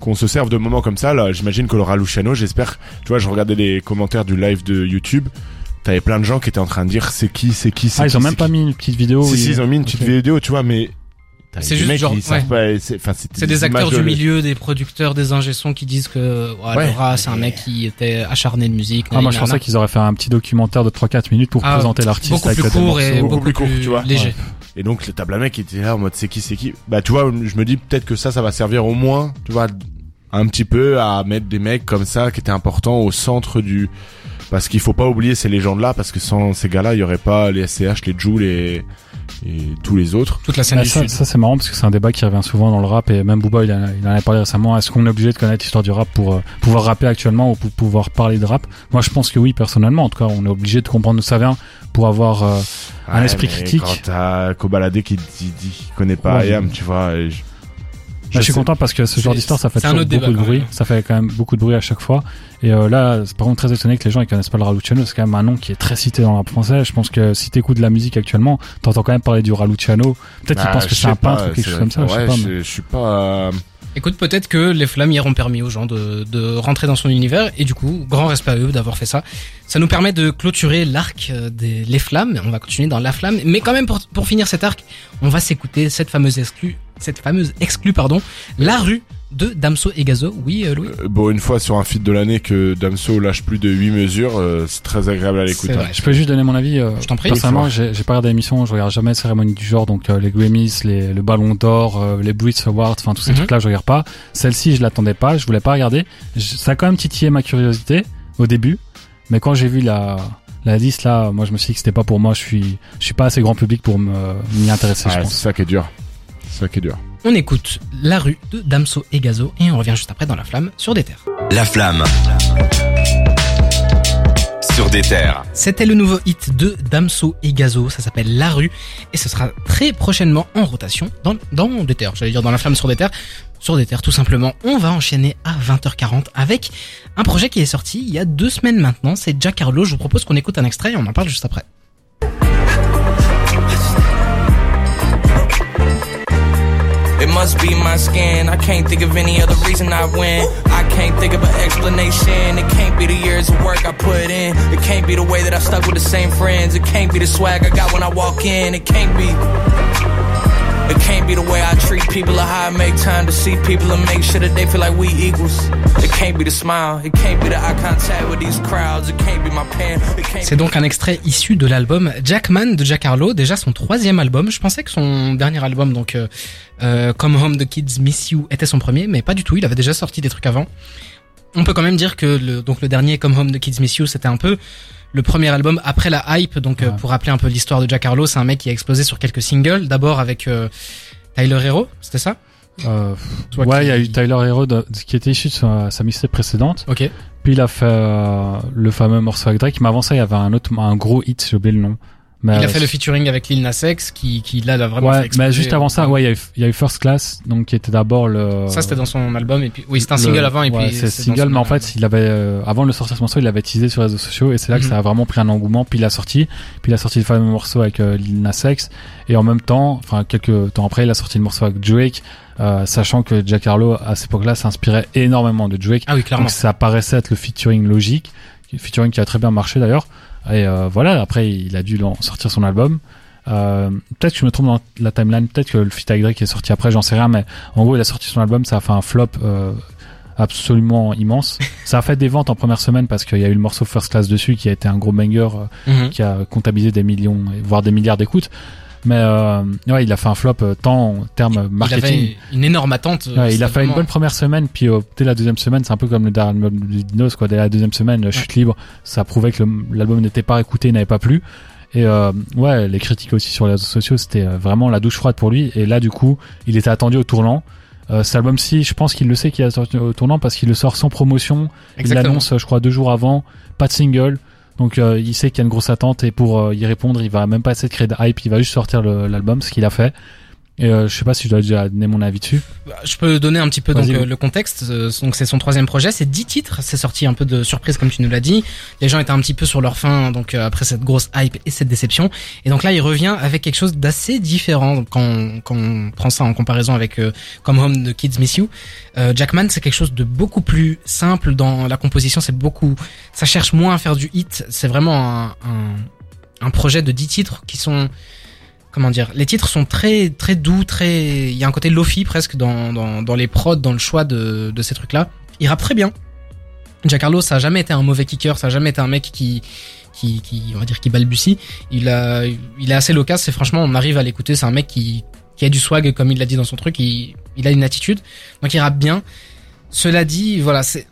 qu'on se serve de moments comme ça, là, j'imagine que Laura Luciano, j'espère, tu vois, je regardais les commentaires du live de YouTube, t'avais plein de gens qui étaient en train de dire c'est qui, c'est qui, c'est Ah, qui. ils ont même pas qui. mis une petite vidéo. Si, si, il- ils ont mis une petite vidéo, tu vois, mais. T'as C'est des juste mecs genre, qui savent ouais. pas, c'est, enfin, c'était C'est des acteurs du milieu, des producteurs, des ingé-sons qui disent que ouais, Ouais. Laura, c'est un mec qui était acharné de musique. Ah, moi, je pensais qu'ils auraient fait un petit documentaire de 3-4 minutes pour Ah, présenter l'artiste beaucoup avec plus le court et beaucoup, Beaucoup plus plus, court, tu vois. léger. Et donc, le tabla mec était là en mode c'est qui, c'est qui? Bah, tu vois, je me dis peut-être que ça, ça va servir au moins, tu vois, un petit peu à mettre des mecs comme ça qui étaient importants au centre du. Parce qu'il faut pas oublier ces légendes-là, parce que sans ces gars-là, il y aurait pas les SCH, les Jules et, et tous les autres. Toute la scène Ah, du ça, Sud. ça, c'est marrant parce que c'est un débat qui revient souvent dans le rap et même Booba il, a- il en a parlé récemment. Est-ce qu'on est obligé de connaître l'histoire du rap pour euh, pouvoir rapper actuellement ou pour pouvoir parler de rap? Moi je pense que oui personnellement. En tout cas on est obligé de comprendre d'où ça vient pour avoir euh, Un esprit critique. Quand t'as Kobalade qui dit, dit qu'il connaît pas Ouais. IAM, tu vois. et je, Bah, je suis content parce que ce genre d'histoire, ça fait toujours beaucoup débat, de quand bruit. même. Ça fait quand même beaucoup de bruit à chaque fois. Et euh, là, c'est par contre très étonné que les gens ils connaissent pas le Raluciano. C'est quand même un nom qui est très cité dans le rap français. Je pense que si t'écoutes de la musique actuellement, t'entends quand même parler du Raluciano. Peut-être qu'ils Ah, pensent que je c'est un peintre ou quelque c'est chose comme ça. vrai Je sais pas. ouais, mais- je, je suis pas. euh, Écoute, peut-être que les flammes hier ont permis aux gens de, de rentrer dans son univers et du coup, grand respect à eux d'avoir fait ça. Ça nous permet de clôturer l'arc euh, des les flammes. On va continuer dans la flamme, mais quand même pour, pour finir cet arc, on va s'écouter cette fameuse exclue, cette fameuse exclue pardon, la rue de Damso et Gazo. Oui, euh, Louis. euh, bon, une fois sur un feed de l'année que Damso lâche plus de 8 mesures, euh, c'est très agréable à l'écouter. C'est. Je peux juste donner mon avis. euh, Je t'en prie. Personnellement, j'ai j'ai pas regardé l'émission, je regarde jamais les cérémonies du genre, donc euh, les Grammys, les, le Ballon d'Or, euh, les Brit Awards, enfin tous ces Mhm. trucs-là, je regarde pas. Celle-ci, je l'attendais pas, je voulais pas regarder. Je- ça a quand même titillé ma curiosité au début, mais quand j'ai vu la la liste là, moi je me suis dit que c'était pas pour moi. Je suis je suis pas assez grand public pour me m'y intéresser, je c'est pense. ça qui est dur. C'est ça qui est dur. On écoute la rue de Damso et Gazo et on revient juste après dans la flamme sur des terres. La flamme. Sur des terres. C'était le nouveau hit de Damso et Gazo, ça s'appelle La Rue, et ce sera très prochainement en rotation dans, dans des terres, j'allais dire dans la flamme sur des terres, sur des terres tout simplement. On va enchaîner à 20h40 avec un projet qui est sorti il y a deux semaines maintenant, c'est Jack Harlow, je vous propose qu'on écoute un extrait et on en parle juste après. Must be my skin. I can't think of any other reason I win. I can't think of an explanation. It can't be the years of work I put in. It can't be the way that I stuck with the same friends. It can't be the swag I got when I walk in. It can't be. It can't be the way I treat people or how I make time to see people and make sure that they feel like we equals. It can't be the smile. It can't be the eye contact with these crowds. It can't be my pen. It can't C'est donc un extrait issu de l'album Jackman de Jack Harlow, déjà son troisième album. Je pensais que son dernier album, donc euh, euh, Come Home the Kids Miss You, était son premier, mais pas du tout. Il avait déjà sorti des trucs avant. On peut quand même dire que le, donc le dernier Come Home the Kids Miss You, c'était un peu le premier album après la hype. Donc euh, pour rappeler un peu l'histoire de Jack Harlow, c'est un mec qui a explosé sur quelques singles. D'abord avec euh, Tyler Hero, c'était ça? Euh, Toi ouais, qui- il y a eu Tyler Hero de- qui était issu de sa, sa mixtape précédente. Ok. Puis il a fait euh, le fameux morceau avec Drake. Mais avant ça, il y avait un autre, un gros hit, j'ai oublié le nom. Mais, Il a fait le featuring avec Lil Nas X, qui, qui là l'a vraiment fait Ouais, exploser. mais juste avant ça, ouais, il y a eu, il y a eu First Class, donc qui était d'abord le. Ça c'était dans son album et puis oui c'était un le- single avant et ouais, puis c'est single, mais en album. fait, il avait euh, avant de le sortir ce morceau, il l'avait teasé sur les réseaux sociaux et c'est là que Mhm. ça a vraiment pris un engouement. Puis il a sorti, puis il a sorti le fameux morceau avec euh, Lil Nas X et en même temps, enfin quelques temps après, il a sorti le morceau avec Drake, euh, sachant que Jack Harlow à cette époque-là s'inspirait énormément de Drake. Ah oui clairement. Donc ça paraissait être le featuring logique, featuring qui a très bien marché d'ailleurs. Et euh, voilà, après il a dû sortir son album. Euh, peut-être que je me trompe dans la timeline, peut-être que le feat avec Drake est sorti après, j'en sais rien, mais en gros il a sorti son album, ça a fait un flop euh, absolument immense. ça a fait des ventes en première semaine parce qu'il y a eu le morceau First Class dessus qui a été un gros banger Mhm. qui a comptabilisé des millions, voire des milliards d'écoutes. Mais euh, ouais, il a fait un flop euh, tant en termes Il marketing. avait une énorme attente. euh, Ouais, il a fait une bonne première semaine, puis euh, dès la deuxième semaine, c'est un peu comme le dernier album de Dinos, quoi. Dès la deuxième semaine, euh, chute libre, ça prouvait que l'album n'était pas écouté, n'avait pas plu. Et euh, ouais, les critiques aussi sur les réseaux sociaux, c'était vraiment la douche froide pour lui. Et là, du coup, il était attendu au tournant. Euh, cet album-ci, je pense qu'il le sait qu'il est attendu au tournant parce qu'il le sort sans promotion. Il l'annonce, je crois, deux jours avant, pas de single. Donc euh, il sait qu'il y a une grosse attente et pour euh, y répondre, il va même pas essayer de créer de hype, il va juste sortir l'album, ce qu'il a fait. Et euh, je sais pas si je dois déjà donner mon avis dessus. Bah, Je peux donner un petit peu donc euh, le contexte. Euh, Donc c'est son troisième projet, c'est 10 titres. C'est sorti un peu de surprise comme tu nous l'as dit. Les gens étaient un petit peu sur leur fin donc euh, après cette grosse hype et cette déception. Et donc là il revient avec quelque chose d'assez différent Donc, quand on, quand on prend ça en comparaison avec euh, Come Home de Kids Miss You. Euh, Jackman c'est quelque chose de beaucoup plus simple dans la composition. C'est beaucoup, ça cherche moins à faire du hit. C'est vraiment un, un, un projet de 10 titres qui sont comment dire, les titres sont très très doux, très il y a un côté lofi presque dans dans dans les prods, dans le choix de de ces trucs-là. Il rappe très bien. Giancarlo, ça a jamais été un mauvais kicker, ça a jamais été un mec qui qui qui on va dire qui balbutie. Il a il est assez loquace et franchement, on arrive à l'écouter, c'est un mec qui qui a du swag comme il l'a dit dans son truc, il il a une attitude. Donc il rappe bien. Cela dit, voilà, c'est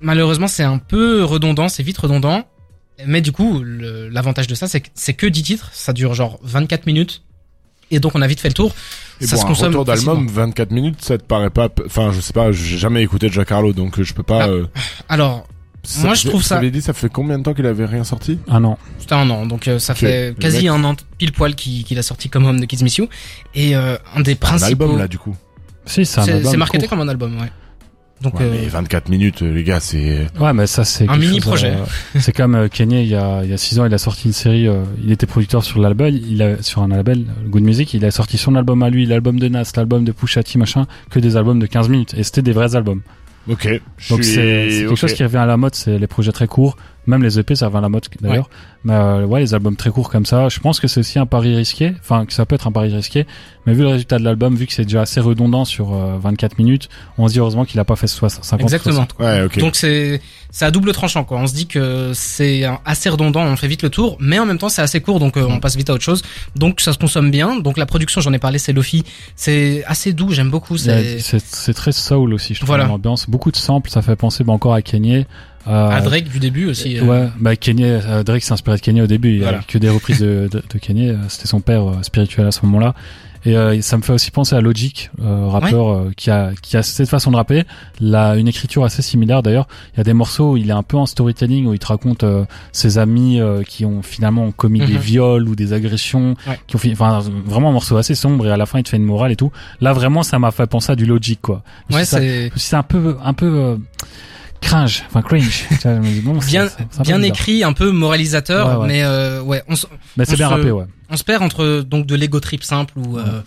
malheureusement c'est un peu redondant, c'est vite redondant. Mais du coup, l'avantage de ça, c'est que c'est que 10 titres, ça dure genre 24 minutes. Et donc on a vite fait le tour. Et ça bon, se un consomme retour d'album, 24 minutes, ça te paraît pas... Enfin, je sais pas, j'ai jamais écouté Jack Harlow, donc euh, je peux pas... Ah, euh, Alors, ça moi, je trouve vous ça- avez dit, ça fait combien de temps qu'il avait rien sorti? Un an. c'était un an, donc euh, ça Ok. fait Le quasi mec- un an pile poil qu'il qu'il a sorti comme Home de Kids Miss You. Et euh, un des Un principaux... album, là, du coup. Si, c'est un C'est album c'est marketé court. comme un album, ouais. Donc, Ouais, euh, mais 24 minutes, euh, les gars, c'est... Ouais, mais ça c'est Un mini projet. euh, c'est comme euh, Kanye il y a il y a six ans, il a sorti une série. euh, il était producteur sur label, il a sur un label euh, Good Music. Il a sorti son album à lui, l'album de Nas, l'album de Pusha T, machin, que des albums de 15 minutes. Et c'était des vrais albums. Ok, Donc c'est quelque chose qui revient à la mode. C'est les projets très courts. Même les EP, ça revient à la mode d'ailleurs. Mais euh, ouais, les albums très courts comme ça, je pense que c'est aussi un pari risqué. Enfin, que ça peut être un pari risqué. Mais vu le résultat de l'album, vu que c'est déjà assez redondant sur euh, 24 minutes, on se dit heureusement qu'il a pas fait 60, 50 Exactement. 60, quoi. Ouais, ok. Donc c'est c'est à double tranchant quoi. On se dit que c'est assez redondant, on fait vite le tour, mais en même temps c'est assez court donc euh, on passe vite à autre chose. Donc ça se consomme bien. Donc la production, j'en ai parlé, c'est Lofi, c'est assez doux, j'aime beaucoup. C'est très soul aussi, je trouve, Voilà. l'ambiance. Beaucoup de samples, ça fait penser bah, encore à Kanye. Euh, à Drake du début aussi. euh, Ouais, bah Kanye, euh, Drake s'est inspiré de Kanye au début. Il a Voilà. que des reprises de, de, de Kanye. C'était son père spirituel à ce moment-là. Et euh, ça me fait aussi penser à Logic, euh, rappeur euh, qui a qui a cette façon de rapper, là une écriture assez similaire d'ailleurs. Il y a des morceaux où il est un peu en storytelling où il te raconte euh, ses amis euh, qui ont finalement commis des Mhm. viols ou des agressions, Ouais. qui ont fini, enfin vraiment un morceau assez sombre et à la fin il te fait une morale et tout. Là vraiment ça m'a fait penser à du Logic quoi. Ouais, c'est c'est un peu un peu euh, cringe, enfin cringe. Vois, je me dis, bon, bien un peu bien écrit, un peu moralisateur, Ouais, ouais. mais euh, ouais, on, se- Mais c'est on bien se- rappé, ouais. On se perd entre donc de l'ego trip simple où euh,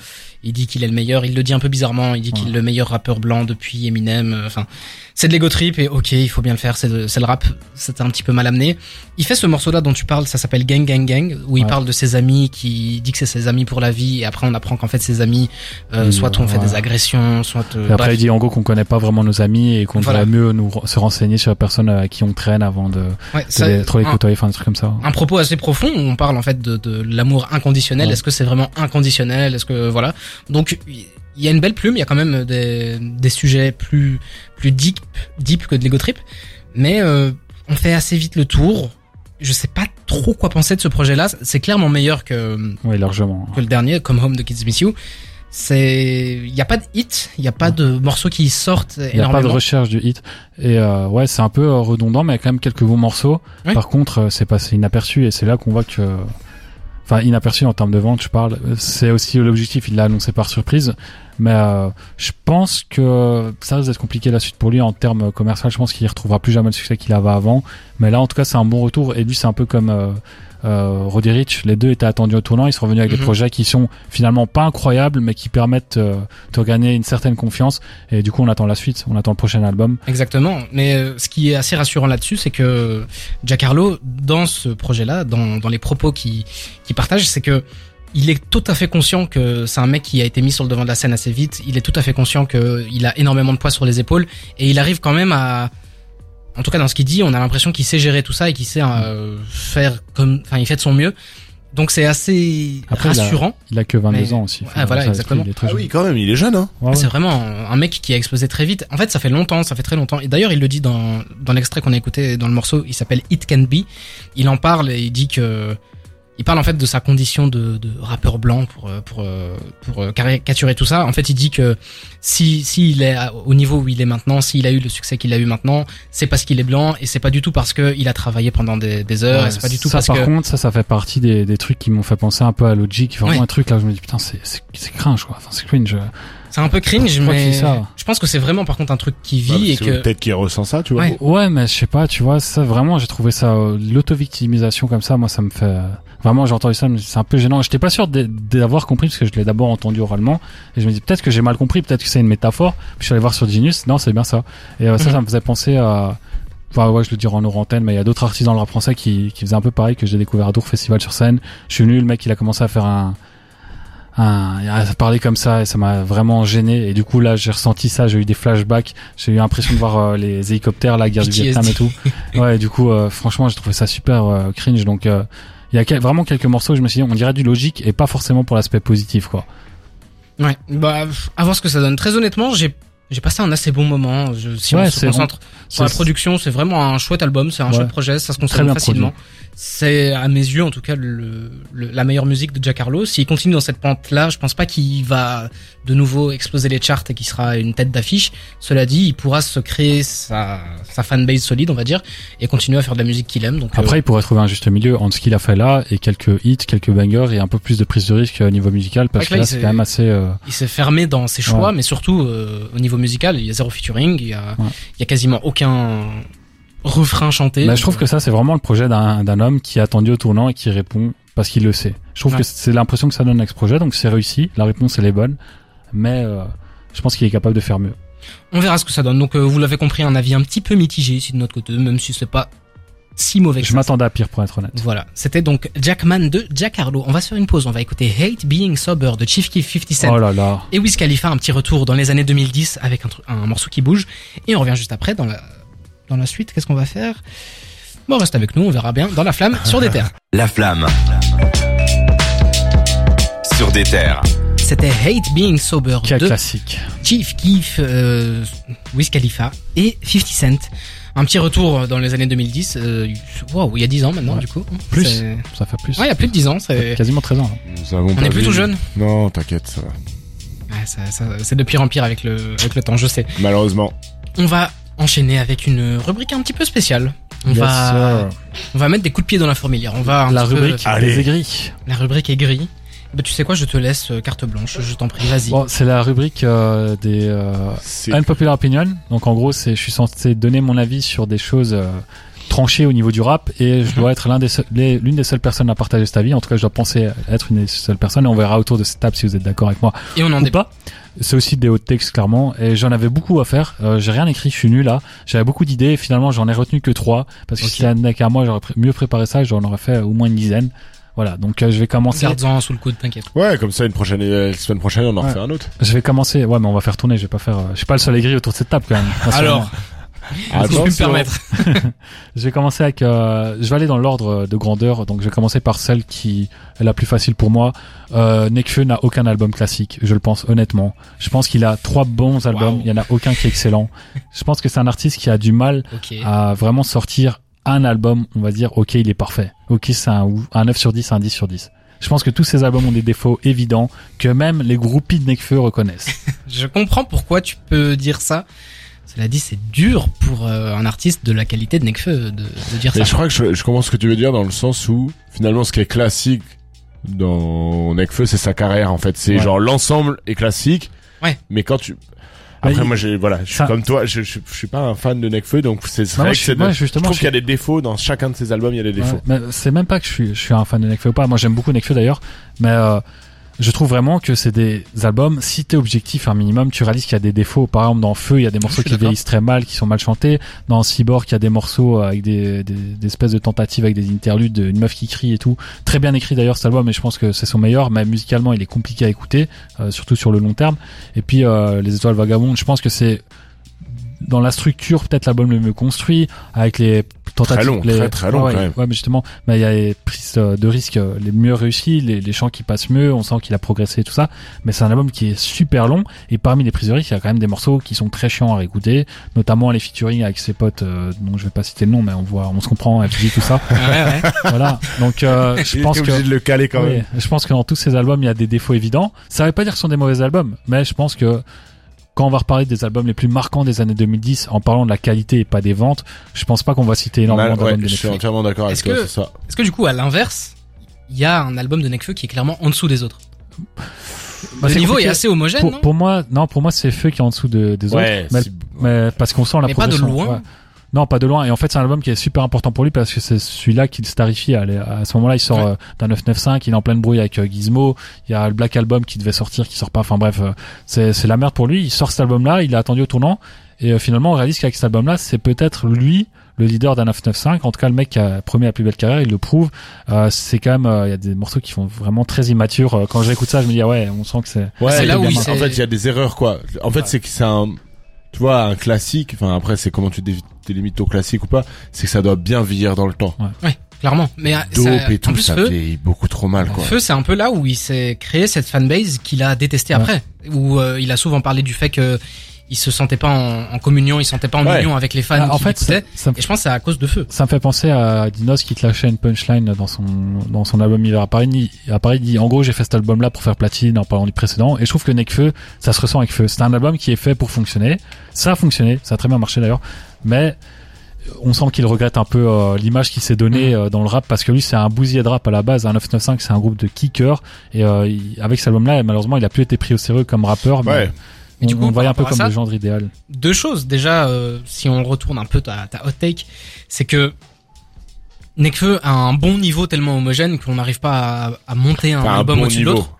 il dit qu'il est le meilleur, il le dit un peu bizarrement, il dit qu'il est le meilleur rappeur blanc depuis Eminem, euh, enfin c'est de l'ego trip et ok il faut bien le faire, c'est le rap, c'était un petit peu mal amené. Il fait ce morceau là dont tu parles, ça s'appelle Gang Gang Gang, où il parle de ses amis, qui dit que c'est ses amis pour la vie et après on apprend qu'en fait ses amis euh, Oui, soit ont fait des agressions, soit euh, Et après, bref. il dit en gros qu'on connaît pas vraiment nos amis et qu'on Voilà. devrait mieux nous se renseigner sur les personnes à qui on traîne avant de, Ouais, de ça- les- trop les côtoyer, enfin des trucs comme ça. un propos assez profond où on parle en fait de, de l'amour inconditionnel. Ouais. Est-ce que c'est vraiment inconditionnel? Est-ce que voilà Donc il y a une belle plume. Il y a quand même des, des sujets plus plus deep deep que de l'ego trip, mais euh, on fait assez vite le tour. Je sais pas trop quoi penser de ce projet-là. C'est clairement meilleur que Oui, largement. que le dernier, comme Home de Kids Miss You. C'est, il y a pas de hit, il y a pas de morceaux qui sortent Il n'y a pas de recherche du hit. Et euh, ouais, c'est un peu euh, redondant, mais il y a quand même quelques bons morceaux. Oui. Par contre, euh, c'est passé inaperçu et c'est là qu'on voit que... Enfin, inaperçu en termes de vente, je parle. C'est aussi l'objectif, il l'a annoncé par surprise. Mais euh, je pense que ça risque d'être compliqué la suite pour lui en termes commerciaux. Je pense qu'il retrouvera plus jamais le succès qu'il avait avant. Mais là, en tout cas, c'est un bon retour. Et lui, c'est un peu comme euh, euh, Roddy Rich. Les deux étaient attendus au tournant. Ils sont revenus avec Mhm. des projets qui sont finalement pas incroyables, mais qui permettent euh, de gagner une certaine confiance. Et du coup, on attend la suite. On attend le prochain album. Exactement. Mais euh, ce qui est assez rassurant là-dessus, c'est que Jack Harlow, dans ce projet-là, dans, dans les propos qu'il qu'il partage, c'est que il est tout à fait conscient que c'est un mec qui a été mis sur le devant de la scène assez vite. Il est tout à fait conscient qu'il a énormément de poids sur les épaules et il arrive quand même à, en tout cas dans ce qu'il dit, on a l'impression qu'il sait gérer tout ça et qu'il sait euh, faire comme, enfin il fait de son mieux. Donc c'est assez Après, il a- rassurant. Il a que 22 Mais- ans aussi. Ah, voilà, exactement. il est très Ah jeune. oui, quand même, il est jeune, hein Ouais, ouais. C'est vraiment un mec qui a explosé très vite. En fait, ça fait longtemps, ça fait très longtemps. Et d'ailleurs, il le dit dans, dans l'extrait qu'on a écouté dans le morceau, il s'appelle It Can Be. Il en parle et il dit que il parle en fait de sa condition de, de rappeur blanc pour euh, pour euh, pour euh, caricaturer tout ça. En fait, il dit que si s'il est au niveau où il est maintenant, s'il a eu le succès qu'il a eu maintenant, c'est parce qu'il est blanc et c'est pas du tout parce que il a travaillé pendant des, des heures. Ouais, et c'est pas du tout ça, parce par que contre, ça, ça fait partie des, des trucs qui m'ont fait penser un peu à Logic. Vraiment Ouais. un truc là, je me dis putain, c'est c'est c'est cringe quoi. Enfin, c'est cringe. c'est un peu cringe, Je mais ça. je pense que c'est vraiment par contre un truc qui vit et parce que Peut-être qu'il ressent ça, tu vois. Ouais. Ouais, mais je sais pas, tu vois, ça vraiment, j'ai trouvé ça l'auto-victimisation comme ça, moi, ça me fait euh, vraiment, j'ai entendu ça, mais c'est un peu gênant. J'étais pas sûr d'avoir compris parce que je l'ai d'abord entendu oralement et je me dis peut-être que j'ai mal compris, peut-être que c'est une métaphore. Puis je suis allé voir sur Genius, non, c'est bien ça. Et euh, ça, Mhm. ça me faisait penser à Enfin, ouais, je le dirai en hors antenne, mais il y a d'autres artistes dans le rap français qui, qui faisaient un peu pareil que j'ai découvert à Dour Festival sur scène. Je suis venu, le mec, il a commencé à faire un, un, a parlé comme ça et ça m'a vraiment gêné. Et du coup, là, j'ai ressenti ça, j'ai eu des flashbacks, j'ai eu l'impression de voir euh, les hélicoptères, la guerre du. Vietnam et tout. Ouais, du coup, euh, franchement, j'ai trouvé ça super euh, cringe. Donc, il y a vraiment quelques morceaux, où je me suis dit, on dirait du logique et pas forcément pour l'aspect positif, quoi. ouais, bah à voir ce que ça donne. Très honnêtement, j'ai j'ai passé un assez bon moment. Je, si Ouais, on se concentre sur la production, c'est vraiment un chouette album, c'est un Ouais. chouette projet, ça se consomme facilement. C'est à mes yeux en tout cas le, le- la meilleure musique de Jack Harlow. S'il continue dans cette pente-là, je pense pas qu'il va de nouveau exploser les charts et qu'il sera une tête d'affiche. Cela dit, il pourra se créer sa, sa fanbase solide, on va dire, et continuer à faire de la musique qu'il aime. Donc Après, euh, il pourrait trouver un juste milieu entre ce qu'il a fait là et quelques hits, quelques bangers et un peu plus de prise de risque au niveau musical parce Ouais, que là, c'est quand même assez. euh, il s'est fermé dans ses choix, mais surtout euh, au niveau musical, il y a zéro featuring, il y a, Ouais. il y a quasiment aucun refrain chanté. Bah, je trouve que ça, c'est vraiment le projet d'un homme qui a attendu au tournant et qui répond parce qu'il le sait. Je trouve Ouais. que c'est l'impression que ça donne avec ce projet, donc c'est réussi. La réponse, elle est bonne, mais euh, je pense qu'il est capable de faire mieux. On verra ce que ça donne. Donc euh, vous l'avez compris, un avis un petit peu mitigé ici de notre côté, même si c'est pas si mauvais que Je m'attendais à pire, pour être honnête. Voilà, c'était donc Jackman de Jack Harlow. On va se faire une pause, on va écouter Hate Being Sober de Chief Keef 50 Cent Oh là là. et Wiz Khalifa, un petit retour dans les années 2010 avec un morceau qui bouge. Et on revient juste après dans la, dans la suite. Qu'est-ce qu'on va faire? Bon, reste avec nous, on verra bien dans la flamme sur des terres. La flamme. Sur des terres. C'était Hate Being Sober Quel de classique. Chief Keef, euh, Wiz Khalifa et 50 Cent. Un petit retour dans les années 2010. Euh, wow, il y a 10 ans maintenant, Ouais. du coup. Plus. Ça fait plus. Ouais, il y a plus de 10 ans. c'est- Quasiment 13 ans. hein. là. Nous avons On est plus tout jeune. Non, t'inquiète, ça va. Ouais, ça, ça- c'est de pire en pire avec le, avec le temps, je sais. Malheureusement. On va enchaîner avec une rubrique un petit peu spéciale. On Yes, va, sir. on va mettre des coups de pied dans la fourmilière. On va un La petit peu- rubrique Allez. des aigris. la rubrique est gris. Bah, tu sais quoi, je te laisse euh, carte blanche. Je t'en prie, vas-y. Bon, c'est la rubrique euh, des euh, unpopular opinion. Donc en gros, c'est je suis censé donner mon avis sur des choses euh, tranchées au niveau du rap et je dois être l'un des seuls- les- l'une des seules personnes à partager cet avis. En tout cas, je dois penser être une des seules personnes et on verra autour de cette table si vous êtes d'accord avec moi Et on en ou débat. pas. C'est aussi des hauts textes clairement et j'en avais beaucoup à faire. Euh, j'ai rien écrit, je suis nul là. J'avais beaucoup d'idées et finalement j'en ai retenu que trois parce que Ok. si c'était un qu'à moi, j'aurais pré- mieux préparé ça, et j'en aurais fait au moins une dizaine. Voilà, donc euh, je vais commencer. Garde-en sous le coude, t'inquiète. Ouais, comme ça, une prochaine, euh, la semaine prochaine, on en Ouais. refait un autre. Je vais commencer. Ouais, mais on va faire tourner. Je vais pas faire. euh, Je suis pas le seul aigri autour de cette table quand même. Alors, si je peux me Attention. permettre. Je vais commencer avec. euh, je vais aller dans l'ordre de grandeur. Donc, je vais commencer par celle qui est la plus facile pour moi. Euh, Nekfeu n'a aucun album classique. Je le pense honnêtement. Je pense qu'il a trois bons albums. Wow. Il y en a aucun qui est excellent. je pense que c'est un artiste qui a du mal à vraiment sortir un album. On va dire, ok, il est parfait. Ok, c'est un, ou- un 9 sur 10, un 10 sur 10. Je pense que tous ces albums ont des défauts évidents que même les groupies de Nekfeu reconnaissent. Je comprends pourquoi tu peux dire ça. Cela dit, c'est dur pour euh, un artiste de la qualité de Nekfeu de, de dire Mais ça. je crois que je, je comprends ce que tu veux dire dans le sens où, finalement, ce qui est classique dans Nekfeu, c'est sa carrière, en fait. C'est Ouais. genre, l'ensemble est classique. Ouais. Mais quand tu, après, il- moi, j'ai, voilà, je suis ça- comme toi, je, je, je suis pas un fan de Nekfeu, donc c'est moi, vrai je que moi, je justement, trouve je qu'il y a des défauts dans chacun de ses albums, il y a des défauts. Ouais, mais c'est même pas que je suis, je suis un fan de Nekfeu ou pas. Moi, j'aime beaucoup Nekfeu d'ailleurs, mais euh, je trouve vraiment que c'est des albums. Si t'es objectif un minimum, tu réalises qu'il y a des défauts. Par exemple, dans Feu, il y a des morceaux suis qui vieillissent très mal, qui sont mal chantés. Dans Cyborg, il y a des morceaux avec des, des, des espèces de tentatives avec des interludes, une meuf qui crie et tout. Très bien écrit d'ailleurs cet album, mais je pense que c'est son meilleur. Mais musicalement, il est compliqué à écouter, euh, surtout sur le long terme. Et puis euh, les Étoiles Vagabondes, je pense que c'est dans la structure peut-être l'album le mieux construit avec les tentatives, long, les- très, très long, ouais, quand même. Ouais, mais justement, il y a les prises euh, de risques euh, les mieux réussies, les, les chants qui passent mieux, on sent qu'il a progressé et tout ça. Mais c'est un album qui est super long et parmi les prises de risques, il y a quand même des morceaux qui sont très chiants à réécouter, notamment les featuring avec ses potes, euh, dont je vais pas citer le nom, mais on voit, on se comprend, FG, tout ça. Ouais, ouais. voilà. Donc, euh, je pense que obligé de le caler quand oui, même. je pense que dans tous ces albums, il y a des défauts évidents. Ça veut pas dire que ce sont des mauvais albums, mais je pense que quand on va reparler des albums les plus marquants des années 2010, en parlant de la qualité et pas des ventes, je pense pas qu'on va citer énormément Ouais, d'albums de je suis Nekfeu. entièrement d'accord avec Est-ce toi, que- c'est ça. Est-ce que du coup, à l'inverse, il y a un album de Nekfeu qui est clairement en dessous des autres Bah, Le c'est niveau est assez homogène, pour, non pour moi, non, pour moi, c'est Feu qui est en dessous de- des Ouais, autres. Mais, c'est- mais parce qu'on sent la Mais pas de loin. ouais. Non, pas de loin. Et en fait, c'est un album qui est super important pour lui parce que c'est celui-là qui le starifie. À, à ce moment-là, il sort Ouais. euh, d'un 995, il est en pleine brouille avec euh, Gizmo. Il y a le Black Album qui devait sortir, qui sort pas. Enfin bref, euh, c'est c'est la merde pour lui. Il sort cet album-là, il a attendu au tournant. Et euh, finalement, on réalise qu'avec cet album-là, c'est peut-être lui le leader d'un 995. En tout cas, le mec qui a promis la plus belle carrière, il le prouve. Euh, c'est quand même, euh, il y a des morceaux qui font vraiment très immatures. Quand j'écoute ça, je me dis ah ouais, on sent que c'est. Ouais, c'est là où il en fait, il y a des erreurs, quoi. En fait, c'est que c'est un, tu vois, un classique. Enfin, après, c'est comment tu dé- délimites au classique ou pas. C'est que ça doit bien vieillir dans le temps. Ouais, clairement. Mais euh, Dope ça- et en tout, plus, ça Feu, vieillit beaucoup trop mal, quoi. Feu, c'est un peu là où il s'est créé cette fanbase qu'il a détesté Ouais. après. Où euh, il a souvent parlé du fait que il se sentait pas en, en communion, il se sentait pas en Ouais. union avec les fans Ah, en qui fait, ça, l'écoutaient. ça me Et je pense que c'est à cause de Feu. Ça me fait penser à Dinos qui te lâchait une punchline dans son dans son album Hiver à Paris. Il- À Paris, il dit en gros j'ai fait cet album là pour faire platine en parlant du précédent. Et je trouve que Nekfeu, ça se ressent avec Feu. C'est un album qui est fait pour fonctionner. Ça a fonctionné, ça a très bien marché d'ailleurs. Mais on sent qu'il regrette un peu euh, l'image qu'il s'est donnée euh, dans le rap parce que lui c'est un bousier de rap à la base. Un 995 c'est un groupe de kickers et euh, il- avec cet album là malheureusement il a plus été pris au sérieux comme rappeur. Mais On, du coup, on voyait un peu comme le genre idéal. Deux choses. Déjà, euh, si on retourne un peu ta, ta hot take, c'est que Nekfeu a un bon niveau tellement homogène qu'on n'arrive pas à, à monter un Enfin, un album bon au-dessus de l'autre.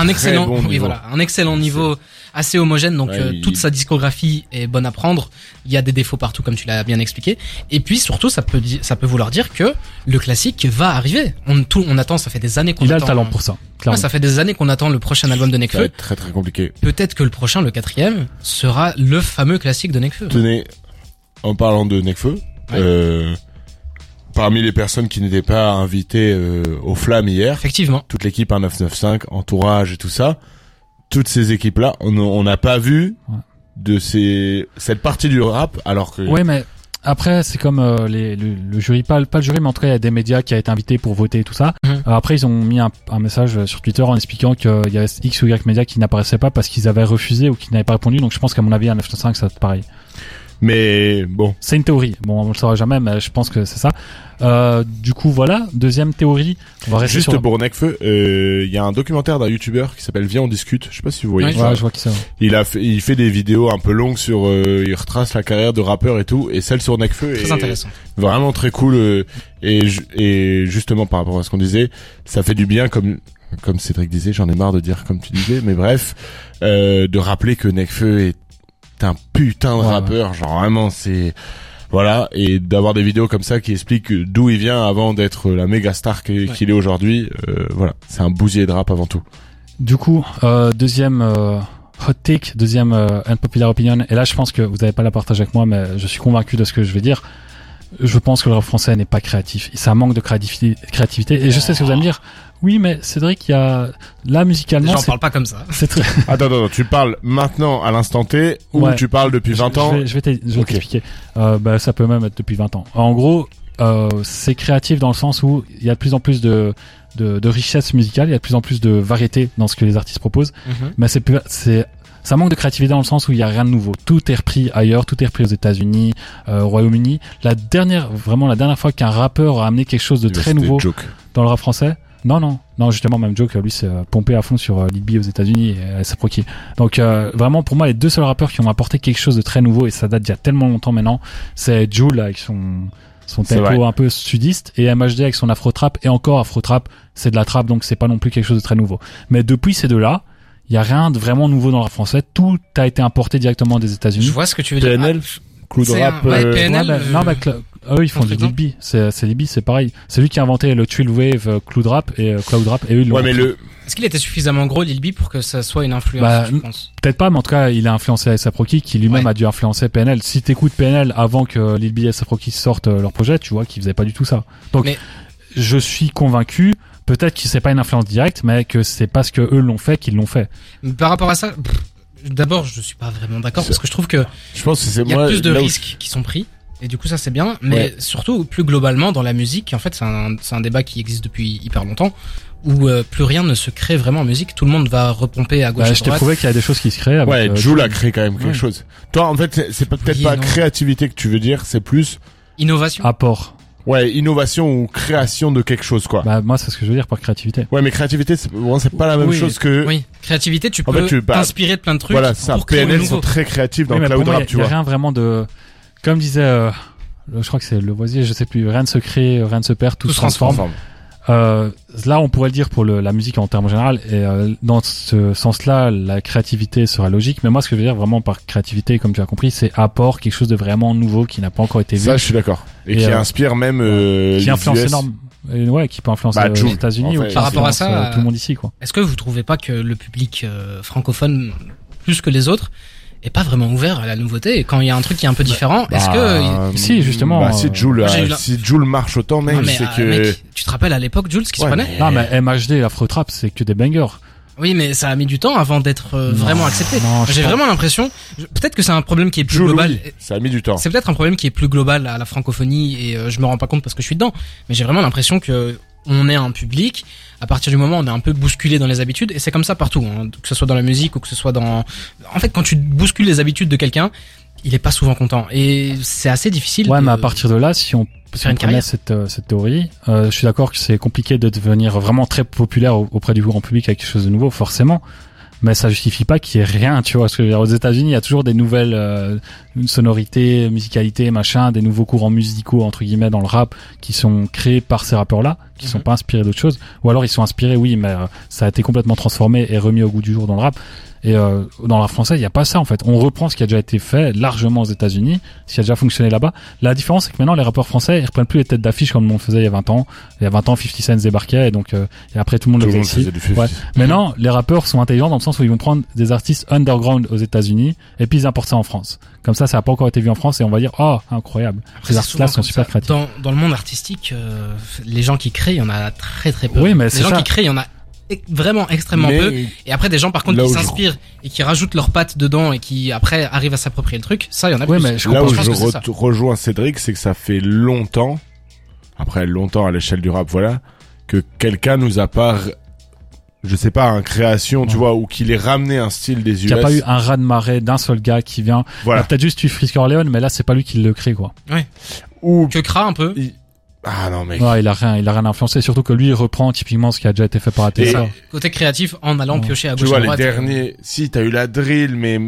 Un- excellent, bon oui niveau. voilà, un excellent niveau assez homogène. Donc Ouais, euh, il- toute sa discographie est bonne à prendre. Il y a des défauts partout, comme tu l'as bien expliqué. Et puis surtout, ça peut ça peut vouloir dire que le classique va arriver. On tout, on attend, ça fait des années qu'on Il a attend. le talent pour ça. Ouais, Clairement. ça fait des années qu'on attend le prochain album de Nekfeu. très très compliqué. Peut-être que le prochain, le quatrième, sera le fameux classique de Nekfeu. Tenez, en parlant de Ouais. euh, parmi les personnes qui n'étaient pas invitées euh, aux flammes hier, Effectivement. toute l'équipe 1995, entourage et tout ça, toutes ces équipes-là, on n'a pas vu de ces cette partie du rap, alors que Ouais, mais après, c'est comme euh, les, le, le jury, pas, pas le jury, mais en tout cas, il y a des médias qui a été invité pour voter et tout ça. Mhm. Euh, après, ils ont mis un, un message sur Twitter en expliquant qu'il y avait X ou Y médias qui n'apparaissaient pas parce qu'ils avaient refusé ou qui n'avaient pas répondu. Donc, je pense qu'à mon avis, à 905, ça va être pareil. Mais bon, C'est une théorie. Bon, on le saura jamais, mais je pense que c'est ça. Euh, du coup, voilà. Deuxième théorie. On va rester juste sur... pour Necfeu, euh, il y a un documentaire d'un youtubeur qui s'appelle Viens on discute, je sais pas si vous voyez Ouais, ça. Ouais, je vois qui c'est. Il a fait, il fait des vidéos un peu longues sur, euh, il retrace la carrière de rappeur et tout, et celle sur Necfeu Très est intéressant. vraiment très cool euh, et et justement par rapport à ce qu'on disait, ça fait du bien comme comme Cédric disait, j'en ai marre de dire comme tu disais, mais bref, euh, de rappeler que Necfeu est un putain de rappeur, genre vraiment c'est voilà et d'avoir des vidéos comme ça qui expliquent d'où il vient avant d'être la méga star qu'il qu'il est aujourd'hui, euh, voilà, c'est un bousier de rap avant tout. Du coup, euh, deuxième euh, hot take, deuxième euh, unpopular opinion. Et là, je pense que vous n'avez pas la partage avec moi, mais je suis convaincu de ce que je vais dire. Je pense que le rap français n'est pas créatif. Ça manque de créativité. créativité. Et je sais ce que vous allez me dire. Oui, mais Cédric, il y a là musicalement, J'en parle pas comme ça. c'est très. Attends, attends, attends, tu parles maintenant à l'instant T ou Ouais. tu parles depuis 20 Je- ans Je vais, je vais t'e- je vais Ok. t'expliquer. Euh, bah, ça peut même être depuis 20 ans. En gros, euh, c'est créatif dans le sens où il y a de plus en plus de, de, de richesse musicale, il y a de plus en plus de variété dans ce que les artistes proposent. Mais c'est plus- c'est ça manque de créativité dans le sens où il y a rien de nouveau. Tout est repris ailleurs, tout est repris aux États-Unis, euh, au Royaume-Uni. La dernière, vraiment la dernière fois qu'un rappeur a amené quelque chose de très nouveau Joke. dans le rap français. Non, non, non, justement, même Joke, lui, c'est euh, pompé à fond sur euh, Lil B aux États-Unis et euh, c'est proqué. Donc, euh, vraiment, pour moi, les deux seuls rappeurs qui ont apporté quelque chose de très nouveau, et ça date d'il y a tellement longtemps maintenant, c'est Jul avec son, son tempo un peu sudiste et MHD avec son afro-trap. Et encore, afro-trap, c'est de la trap, donc c'est pas non plus quelque chose de très nouveau. Mais depuis ces deux-là, il y a rien de vraiment nouveau dans le français. Tout a été importé directement des Je États-Unis. vois ce que tu veux dire. PNL, Ah, Clou de C'est rap. un- ouais, euh, PNL, Ouais, mais- euh, non, mais Cla- eux, ils font du Contre-exemple. Lil B. C'est, c'est Lil B, c'est pareil. C'est lui qui a inventé le Chill Wave, euh, Cloud Rap et euh, Cloud Rap, et eux, ils l'ont Ouais, mais le, Est-ce qu'il était suffisamment gros Lil B pour que ça soit une influence Bah, je pense Peut-être pas, mais en tout cas, il a influencé ASAP Rocky, qui lui-même Ouais. a dû influencer PNL. Si t'écoutes PNL avant que Lil B et ASAP Rocky sortent euh, leur projet, tu vois qu'ils faisaient pas du tout ça. Donc, Mais- je suis convaincu, peut-être que c'est pas une influence directe, mais que c'est parce que eux l'ont fait qu'ils l'ont fait. Mais Par rapport à ça, d'abord, je suis pas vraiment d'accord parce que je trouve que je pense que c'est il y a moi. plus de risques qui sont pris. Et du coup, ça c'est bien. Mais Ouais. surtout, plus globalement, dans la musique, en fait, c'est un, c'est un débat qui existe depuis hyper longtemps, où euh, plus rien ne se crée vraiment en musique. Tout le monde va repomper à gauche Bah, à je t'ai prouvé qu'il y a des choses qui se créent. Avec, Ouais, euh, Joule a créé quand même quelque Ouais. chose. Toi, en fait, c'est- peut-être Oui pas non. créativité que tu veux dire, c'est plus, Innovation. apport. ouais, innovation ou création de quelque chose, quoi. Bah, moi, c'est ce que je veux dire par créativité. Ouais, mais créativité, c'est bon, pas la même Oui. chose que. Oui, créativité, tu En peux bah, t'inspirer de plein de trucs Voilà, ça. PNL sont très créatifs dans Oui, cloud moi, rap, il tu y a vois. rien vraiment de, comme disait, euh, le- je crois que c'est le voisier, je sais plus, rien ne se crée, rien ne se perd, tout, Tout se transforme. Euh, là, on pourrait le dire pour le, la musique en termes général, et euh, dans ce sens-là, la créativité serait logique. Mais moi, ce que je veux dire vraiment par créativité, comme tu as compris, c'est apport, quelque chose de vraiment nouveau qui n'a pas encore été vu, Ça, je suis d'accord. Et, Et, qui euh, inspire même euh, qui les influence US. énorme, et ouais, qui peut influencer Bah, les États-Unis en ou fait. qui Par rapport à ça, euh, tout le monde ici, quoi. Est-ce que vous trouvez pas que le public euh, francophone, plus que les autres, est pas vraiment ouvert à la nouveauté Et quand il y a un truc qui est un peu différent, est-ce que Bah, Si, justement, Bah, si euh, euh, la- si Joule marche autant, mais, c'est euh, que. mec, tu te rappelles à l'époque, Jules, ce qui Ouais, se prenait mais- Non, mais MHD, l'Afro Trap, c'est que des bangers. Oui, mais ça a mis du temps avant d'être euh, vraiment accepté. J'ai vraiment l'impression, peut-être que c'est un problème qui est plus global. ça a mis du temps. C'est peut-être un problème qui est plus global à la francophonie et euh, je me rends pas compte parce que je suis dedans. Mais j'ai vraiment l'impression que on est un public. À partir du moment où on est un peu bousculé dans les habitudes et c'est comme ça partout, hein, que ce soit dans la musique ou que ce soit dans. En fait, quand tu bouscules les habitudes de quelqu'un, il est pas souvent content et c'est assez difficile. Ouais, de- mais à partir de là, si on, si faire on une prenait carrière. cette, euh, cette théorie, euh, je suis d'accord que c'est compliqué de devenir vraiment très populaire au- auprès du grand public avec quelque chose de nouveau, forcément. Mais ça justifie pas qu'il y ait rien, tu vois. Parce que dire, aux États-Unis, il y a toujours des nouvelles euh, sonorités, musicalités, machin, des nouveaux courants musicaux entre guillemets dans le rap qui sont créés par ces rappeurs-là, qui sont Mhm. pas inspirés d'autres choses. Ou alors ils sont inspirés, oui, mais euh, ça a été complètement transformé et remis au goût du jour dans le rap. Et euh, dans rap français, il n'y a pas ça en fait. On reprend ce qui a déjà été fait largement aux États-Unis, ce qui a déjà fonctionné là-bas. La différence, c'est que maintenant, les rappeurs français, ils reprennent plus les têtes d'affiche comme on le faisait il y a 20 ans. Il y a 20 ans, 50 Cent débarquait, et donc, euh, et après tout le monde Tout le faisait Ouais. 50. Maintenant, les rappeurs sont intelligents dans le sens où ils vont prendre des artistes underground aux États-Unis et puis ils importent ça en France. Comme ça, ça n'a pas encore été vu en France et on va dire, oh, incroyable. Après, Ces artistes-là sont super ça. créatifs. Dans, dans le monde artistique, euh, les gens qui créent, il y en a très très peu. Oui, mais les c'est gens ça. qui créent, il y en a vraiment extrêmement Mais- peu. Et après, des gens par contre qui s'inspirent et qui rajoutent leurs pattes dedans et qui après arrivent à s'approprier le truc, ça, il y en a Ouais, plus. mais je Là où je ça. rejoins Cédric, c'est que ça fait longtemps, après longtemps à l'échelle du rap, voilà, que quelqu'un nous a pas, je sais pas, un création, tu Ouais. vois, ou qu'il ait ramené un style des US. Il n'y a pas eu un raz de marée d'un seul gars qui vient. Voilà. peut-être juste eu Frisk Orleans, mais là, c'est pas lui qui le crée, quoi. Ou, Que Kra un peu. Ah non, mec. Ouais, il a rien, il a rien influencé. Surtout que lui, il reprend typiquement ce qui a déjà été fait par Et- ATSA. Côté créatif en allant Ouais. piocher à tu gauche vois, à les droite. derniers, si, t'as eu la drill, mais,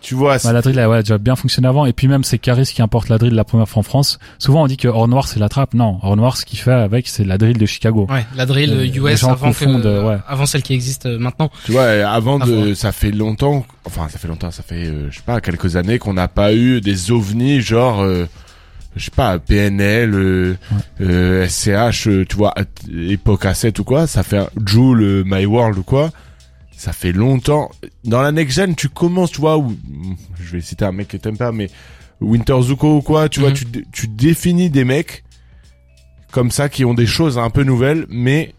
tu vois, c'est- Bah, la drill, elle, ouais, a déjà bien fonctionné avant. Et puis même, c'est Caris qui importe la drill la première fois en France. Souvent, on dit que Or Noir, c'est la trappe. Non, Or Noir, ce qu'il fait avec, c'est la drill de Chicago. Ouais, la drill Euh, euh, les US gens avant, que, confondent, ouais. avant celle qui existe euh, maintenant. tu vois, avant de, ça fait longtemps, enfin, ça fait longtemps, ça fait, euh, je sais pas, quelques années qu'on n'a pas eu des ovnis, genre, euh, je sais pas, PNL, euh, euh, SCH, euh, tu vois, époque A7 ou quoi, ça fait un Joule, euh, My World ou quoi, ça fait longtemps. Dans la next gen, tu commences, tu vois, je vais citer un mec que t'aimes pas, mais Winter Zuko ou quoi, tu vois, Mhm. tu, tu définis des mecs comme ça qui ont des choses un peu nouvelles, mais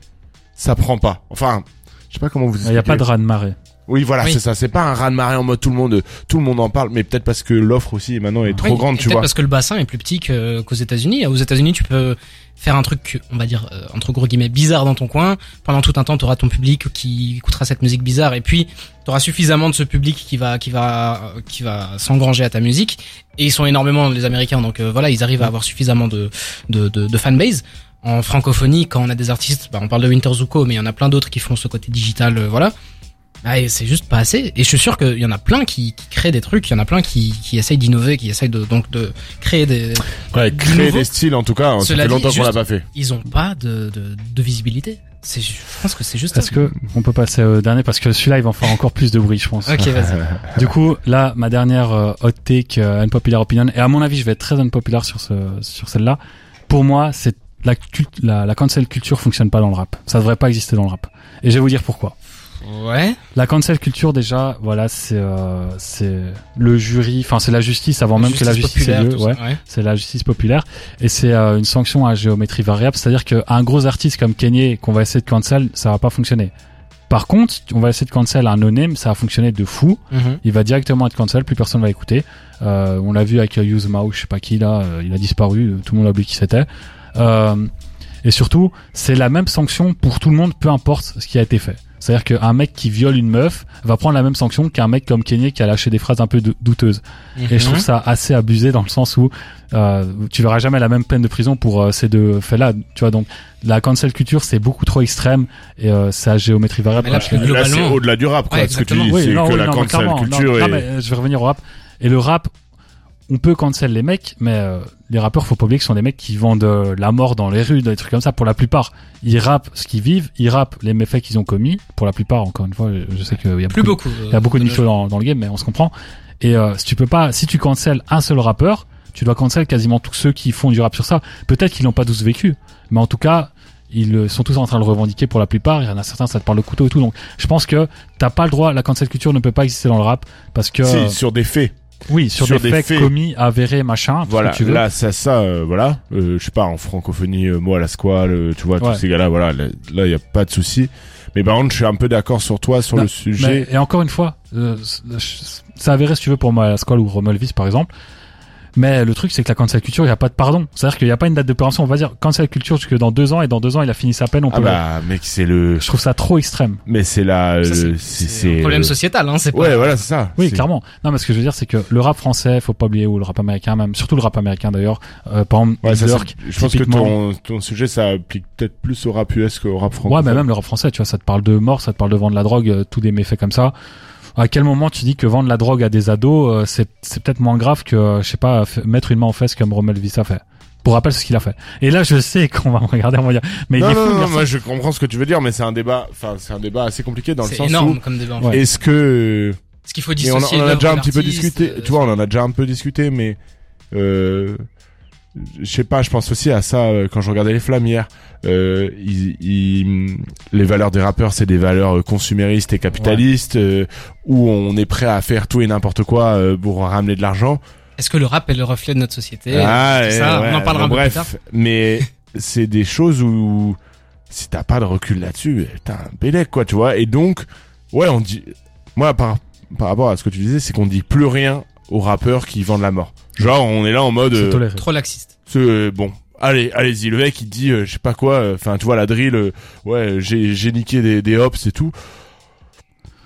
ça prend pas. Enfin, je sais pas comment vous Il n'y a pas de raz de marée. Oui, voilà, Oui. c'est ça. C'est pas un raz de marée en mode tout le monde, tout le monde en parle, mais peut-être parce que l'offre aussi maintenant est trop Oui, grande, tu peut-être vois. parce que le bassin est plus petit qu'aux États-Unis. Aux États-Unis, tu peux faire un truc, on va dire euh, entre gros guillemets bizarre dans ton coin. Pendant tout un temps, tu auras ton public qui écoutera cette musique bizarre, et puis tu auras suffisamment de ce public qui va qui va qui va s'engranger à ta musique. Et ils sont énormément les Américains, donc euh, voilà, ils arrivent à avoir suffisamment de de, de, de fanbase. En francophonie, quand on a des artistes, bah, on parle de Winter Zuko, mais il y en a plein d'autres qui font ce côté digital, euh, voilà. Ah, et c'est juste pas assez. Et je suis sûr qu'il y en a plein qui, qui créent des trucs, il y en a plein qui, qui essayent d'innover, qui essayent de, donc de créer des. Ouais, créer nouveau. des styles en tout cas, ça Cela fait longtemps qu'on l'a pas fait. Ils ont pas de, de, de visibilité. C'est, je pense que c'est juste. Est-ce que on peut passer au dernier parce que celui-là il va en faire encore plus de bruit, je pense. Ok, vas-y. Du coup, là, ma dernière euh, hot take, euh, unpopular opinion, et à mon avis, je vais être très unpopular sur ce, sur celle-là. Pour moi, c'est la, la, la cancel culture fonctionne pas dans le rap. Ça devrait pas exister dans le rap. Et je vais vous dire pourquoi. Ouais. La cancel culture, déjà, voilà, c'est euh, c'est le jury, enfin c'est la justice avant même que la justice ait lieu. Ouais, ouais. c'est la justice populaire et c'est euh, une sanction à géométrie variable, c'est-à-dire qu'un gros artiste comme Kanye qu'on va essayer de cancel, ça va pas fonctionner. Par contre, on va essayer de cancel un no-name, ça va fonctionner de fou. Mhm. Il va directement être cancel, plus personne va écouter. Euh, on l'a vu avec Yuzma ou je sais pas qui là, euh, il a disparu, euh, tout le monde a oublié qui c'était. Euh, et surtout, c'est la même sanction pour tout le monde, peu importe ce qui a été fait. C'est-à-dire qu'un mec qui viole une meuf va prendre la même sanction qu'un mec comme Kanye qui a lâché des phrases un peu dou- douteuses. Et je trouve Mhm. ça assez abusé dans le sens où euh, tu verras jamais la même peine de prison pour euh, ces deux faits-là. Tu vois, donc la cancel culture c'est beaucoup trop extrême et euh, c'est à géométrie variable. Mais là, dit. Là, c'est au-delà du rap, quoi. Ouais, Ce que tu dis, c'est non, que oui, la non, cancel clairement, culture non, est... non, mais euh, je vais revenir au rap. Et le rap, on peut cancel les mecs, mais euh, les rappeurs, faut pas oublier que ce sont des mecs qui vendent euh, la mort dans les rues, des trucs comme ça. Pour la plupart, ils rappent ce qu'ils vivent, ils rappent les méfaits qu'ils ont commis. Pour la plupart, encore une fois, je, je sais qu'il y a Plus beaucoup, il y a beaucoup de mythos dans, dans le game, mais on se comprend. Et euh, si tu peux pas, si tu cancel un seul rappeur, tu dois cancel quasiment tous ceux qui font du rap sur ça. Peut-être qu'ils l'ont pas tous vécu, mais en tout cas, ils euh, sont tous en train de le revendiquer pour la plupart. Il y en a certains, ça te parle de couteau et tout. Donc, je pense que t'as pas le droit. La cancel culture ne peut pas exister dans le rap parce que Si, sur des faits. Oui, sur, sur des, des faits, faits. commis, avérés, machin. tout ce Voilà, que tu veux. là, ça, ça, euh, voilà. Euh, je sais pas, en francophonie, euh, moi, la squale, euh, tu vois, Ouais. tous ces gars-là, voilà, là, là, y a pas de souci. Mais par contre, je suis un peu d'accord sur toi, sur Non, le sujet. Mais, et encore une fois, euh, c'est avéré si tu veux pour moi la Squall ou Romelvis par exemple. Mais le truc, c'est que la cancel culture, il n'y a pas de pardon. C'est-à-dire qu'il n'y a pas une date de péremption. On va dire cancel culture jusque dans deux ans et dans deux ans, il a fini sa peine. On Ah peut. bah, mec, c'est le, Je trouve ça trop extrême. mais c'est la, euh, c'est- un problème euh, sociétal, hein. C'est pas. Ouais, voilà, c'est ça. Oui, clairement. Non, mais ce que je veux dire, c'est que le rap français, faut pas oublier, ou le rap américain, même surtout le rap américain d'ailleurs. Euh, par exemple, Ouais, ça, Durk, je pense que ton, ton sujet, ça applique peut-être plus au rap US qu'au rap français. Ouais, mais même le rap français, tu vois, ça te parle de mort, ça te parle de vendre la drogue, euh, tous des méfaits comme ça. À quel moment tu dis que vendre la drogue à des ados, euh, c'est c'est peut-être moins grave que, euh, je sais pas, f- mettre une main en fesse comme Rommel Vissa fait? Pour rappel, c'est ce qu'il a fait. Et là, je sais qu'on va me regarder, on va dire, mais non, il est non, fou, non, moi, je comprends ce que tu veux dire, mais c'est un débat, enfin, c'est un débat assez compliqué dans le C'est sens énorme où, comme débat. en Ouais. fait. est-ce que, Est-ce qu'il faut Et on, a- dissocier on en a déjà un petit peu discuté. euh, Tu vois, on en a déjà un peu discuté, mais euh, je sais pas. Je pense aussi à ça euh, quand je regardais les flammes hier. Euh, ils- ils- les valeurs des rappeurs, c'est des valeurs euh, consuméristes et capitalistes, euh, où on est prêt à faire tout et n'importe quoi pour ramener de l'argent. Est-ce que le rap est le reflet de notre société? Ah, ouais, ça, ouais, on en parlera un peu bref, plus tard. Mais c'est des choses où si t'as pas de recul là-dessus, t'as un bélec, quoi, tu vois. Et donc, ouais, on dit, moi, par, par rapport à ce que tu disais, c'est qu'on dit plus rien aux rappeurs qui vendent la mort. Genre, on est là en mode, euh. Trop laxiste. ce, euh, bon, allez, allez-y, le mec il dit, euh, je sais pas quoi, enfin, tu vois, la drill, euh, ouais, j'ai, j'ai niqué des, des hops et tout.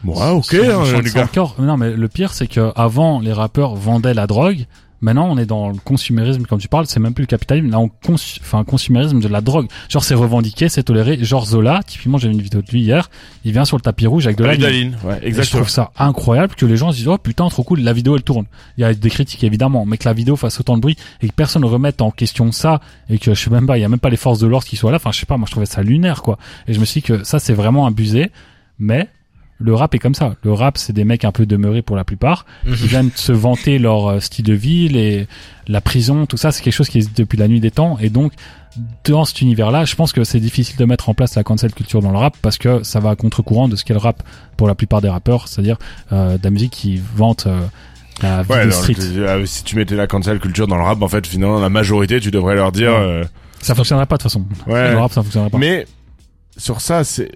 Bon, ah, ok, hein, les gars. encore- non, mais le pire, c'est que avant les rappeurs vendaient la drogue. Maintenant, on est dans le consumérisme, comme tu parles, c'est même plus le capitalisme, là, on cons enfin, consumérisme de la drogue. Genre, c'est revendiqué, c'est toléré. Genre, Zola, typiquement, j'ai vu une vidéo de lui hier, il vient sur le tapis rouge avec de la ligne. Ouais, Et je exactement. trouve ça incroyable que les gens se disent, oh putain, trop cool, la vidéo, elle tourne. Il y a des critiques, évidemment, mais que la vidéo fasse autant de bruit et que personne ne remette en question ça et que, je sais même pas, il y a même pas les forces de l'ordre qui soient là. Enfin, je sais pas, moi, je trouvais ça lunaire, quoi. Et je me suis dit que ça, c'est vraiment abusé, mais le rap est comme ça. Le rap, c'est des mecs un peu demeurés pour la plupart, Mhm. qui viennent se vanter leur euh, style de vie, les, la prison, tout ça, c'est quelque chose qui existe depuis la nuit des temps. Et donc, dans cet univers-là, je pense que c'est difficile de mettre en place la cancel culture dans le rap parce que ça va à contre-courant de ce qu'est le rap pour la plupart des rappeurs, c'est-à-dire euh, de la musique qui vante euh, la vie Ouais, de dans street. le- euh, si tu mettais la cancel culture dans le rap, en fait, finalement, la majorité, tu devrais leur dire, Ouais. euh, Ça fonctionnerait pas de toute façon. ouais. Le rap, ça fonctionnerait pas. Mais sur ça, c'est,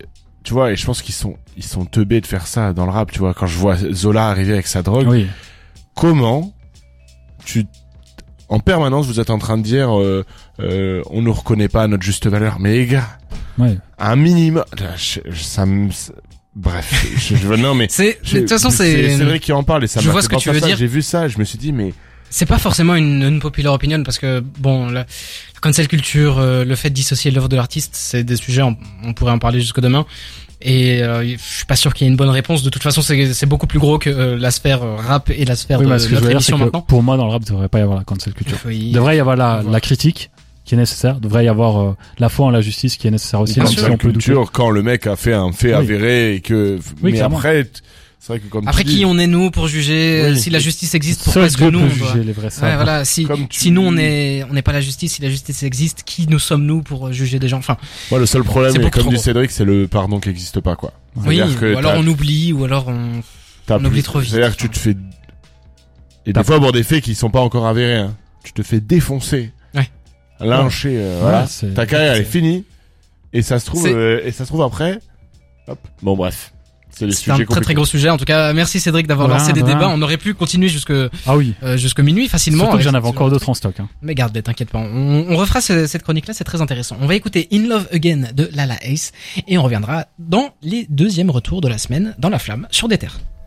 tu vois, et je pense qu'ils sont, ils sont teubés de faire ça dans le rap. Tu vois, quand je vois Zola arriver avec sa drogue, oui. comment tu, en permanence, vous êtes en train de dire, euh, euh, on nous reconnaît pas notre juste valeur. Mais les gars, Ouais. un minimum, je- je- ça me, bref, je, je, non mais. C'est, de toute façon, c'est, Cédric qui en parle et ça Je vois ce que tu veux ça. dire. J'ai vu ça, je me suis dit, mais c'est pas forcément une, une populaire opinion parce que bon, la cancel culture, euh, le fait de dissocier l'œuvre de l'artiste, c'est des sujets, on, on pourrait en parler jusque demain. Et euh, je suis pas sûr qu'il y ait une bonne réponse. De toute façon, c'est, beaucoup plus gros que euh, la sphère rap et la sphère Oui, de, mais ce de que je notre veux dire, c'est émission que maintenant. pour moi, dans le rap, il devrait pas y avoir la cancel culture. Oui. Il devrait y avoir la, critique, qui est nécessaire. Il devrait y avoir euh, la foi en la justice qui est nécessaire aussi, Bien même sûr. si on peut douter. culture quand le mec a fait un fait Oui. avéré et que mais clairement. après c'est vrai que comme Après qui dis, on est nous pour juger Oui. euh, si la justice existe pourquoi est-ce que nous peut on doit- juger les vrais Ouais, savants. voilà, si, Comme tu- si nous on est on n'est pas la justice, si la justice existe, qui nous sommes nous pour juger des gens? Enfin, moi le seul problème comme dit. Cédric c'est le pardon qui existe pas quoi oui, C'est-à-dire que ou alors on oublie, ou alors on. t'as on plus- oublie trop vite. c'est-à-dire que tu te fais et des fois pour des faits qui sont pas encore avérés hein, tu te fais défoncer Ouais. lyncher euh, Ouais, voilà ta carrière elle est finie et ça se trouve euh, et ça se trouve après hop bon bref c'est un très très gros sujet. En tout cas, merci Cédric d'avoir lancé des de débats. On aurait pu continuer jusque euh, Ah oui. jusque minuit facilement. Surtout que j'en avais encore d'autres en stock. Hein. Mais garde, t'inquiète pas. On, on refera ce- cette chronique-là, c'est très intéressant. On va écouter In Love Again de Lala Ace et on reviendra dans les deuxièmes retours de la semaine dans la flamme sur des terres.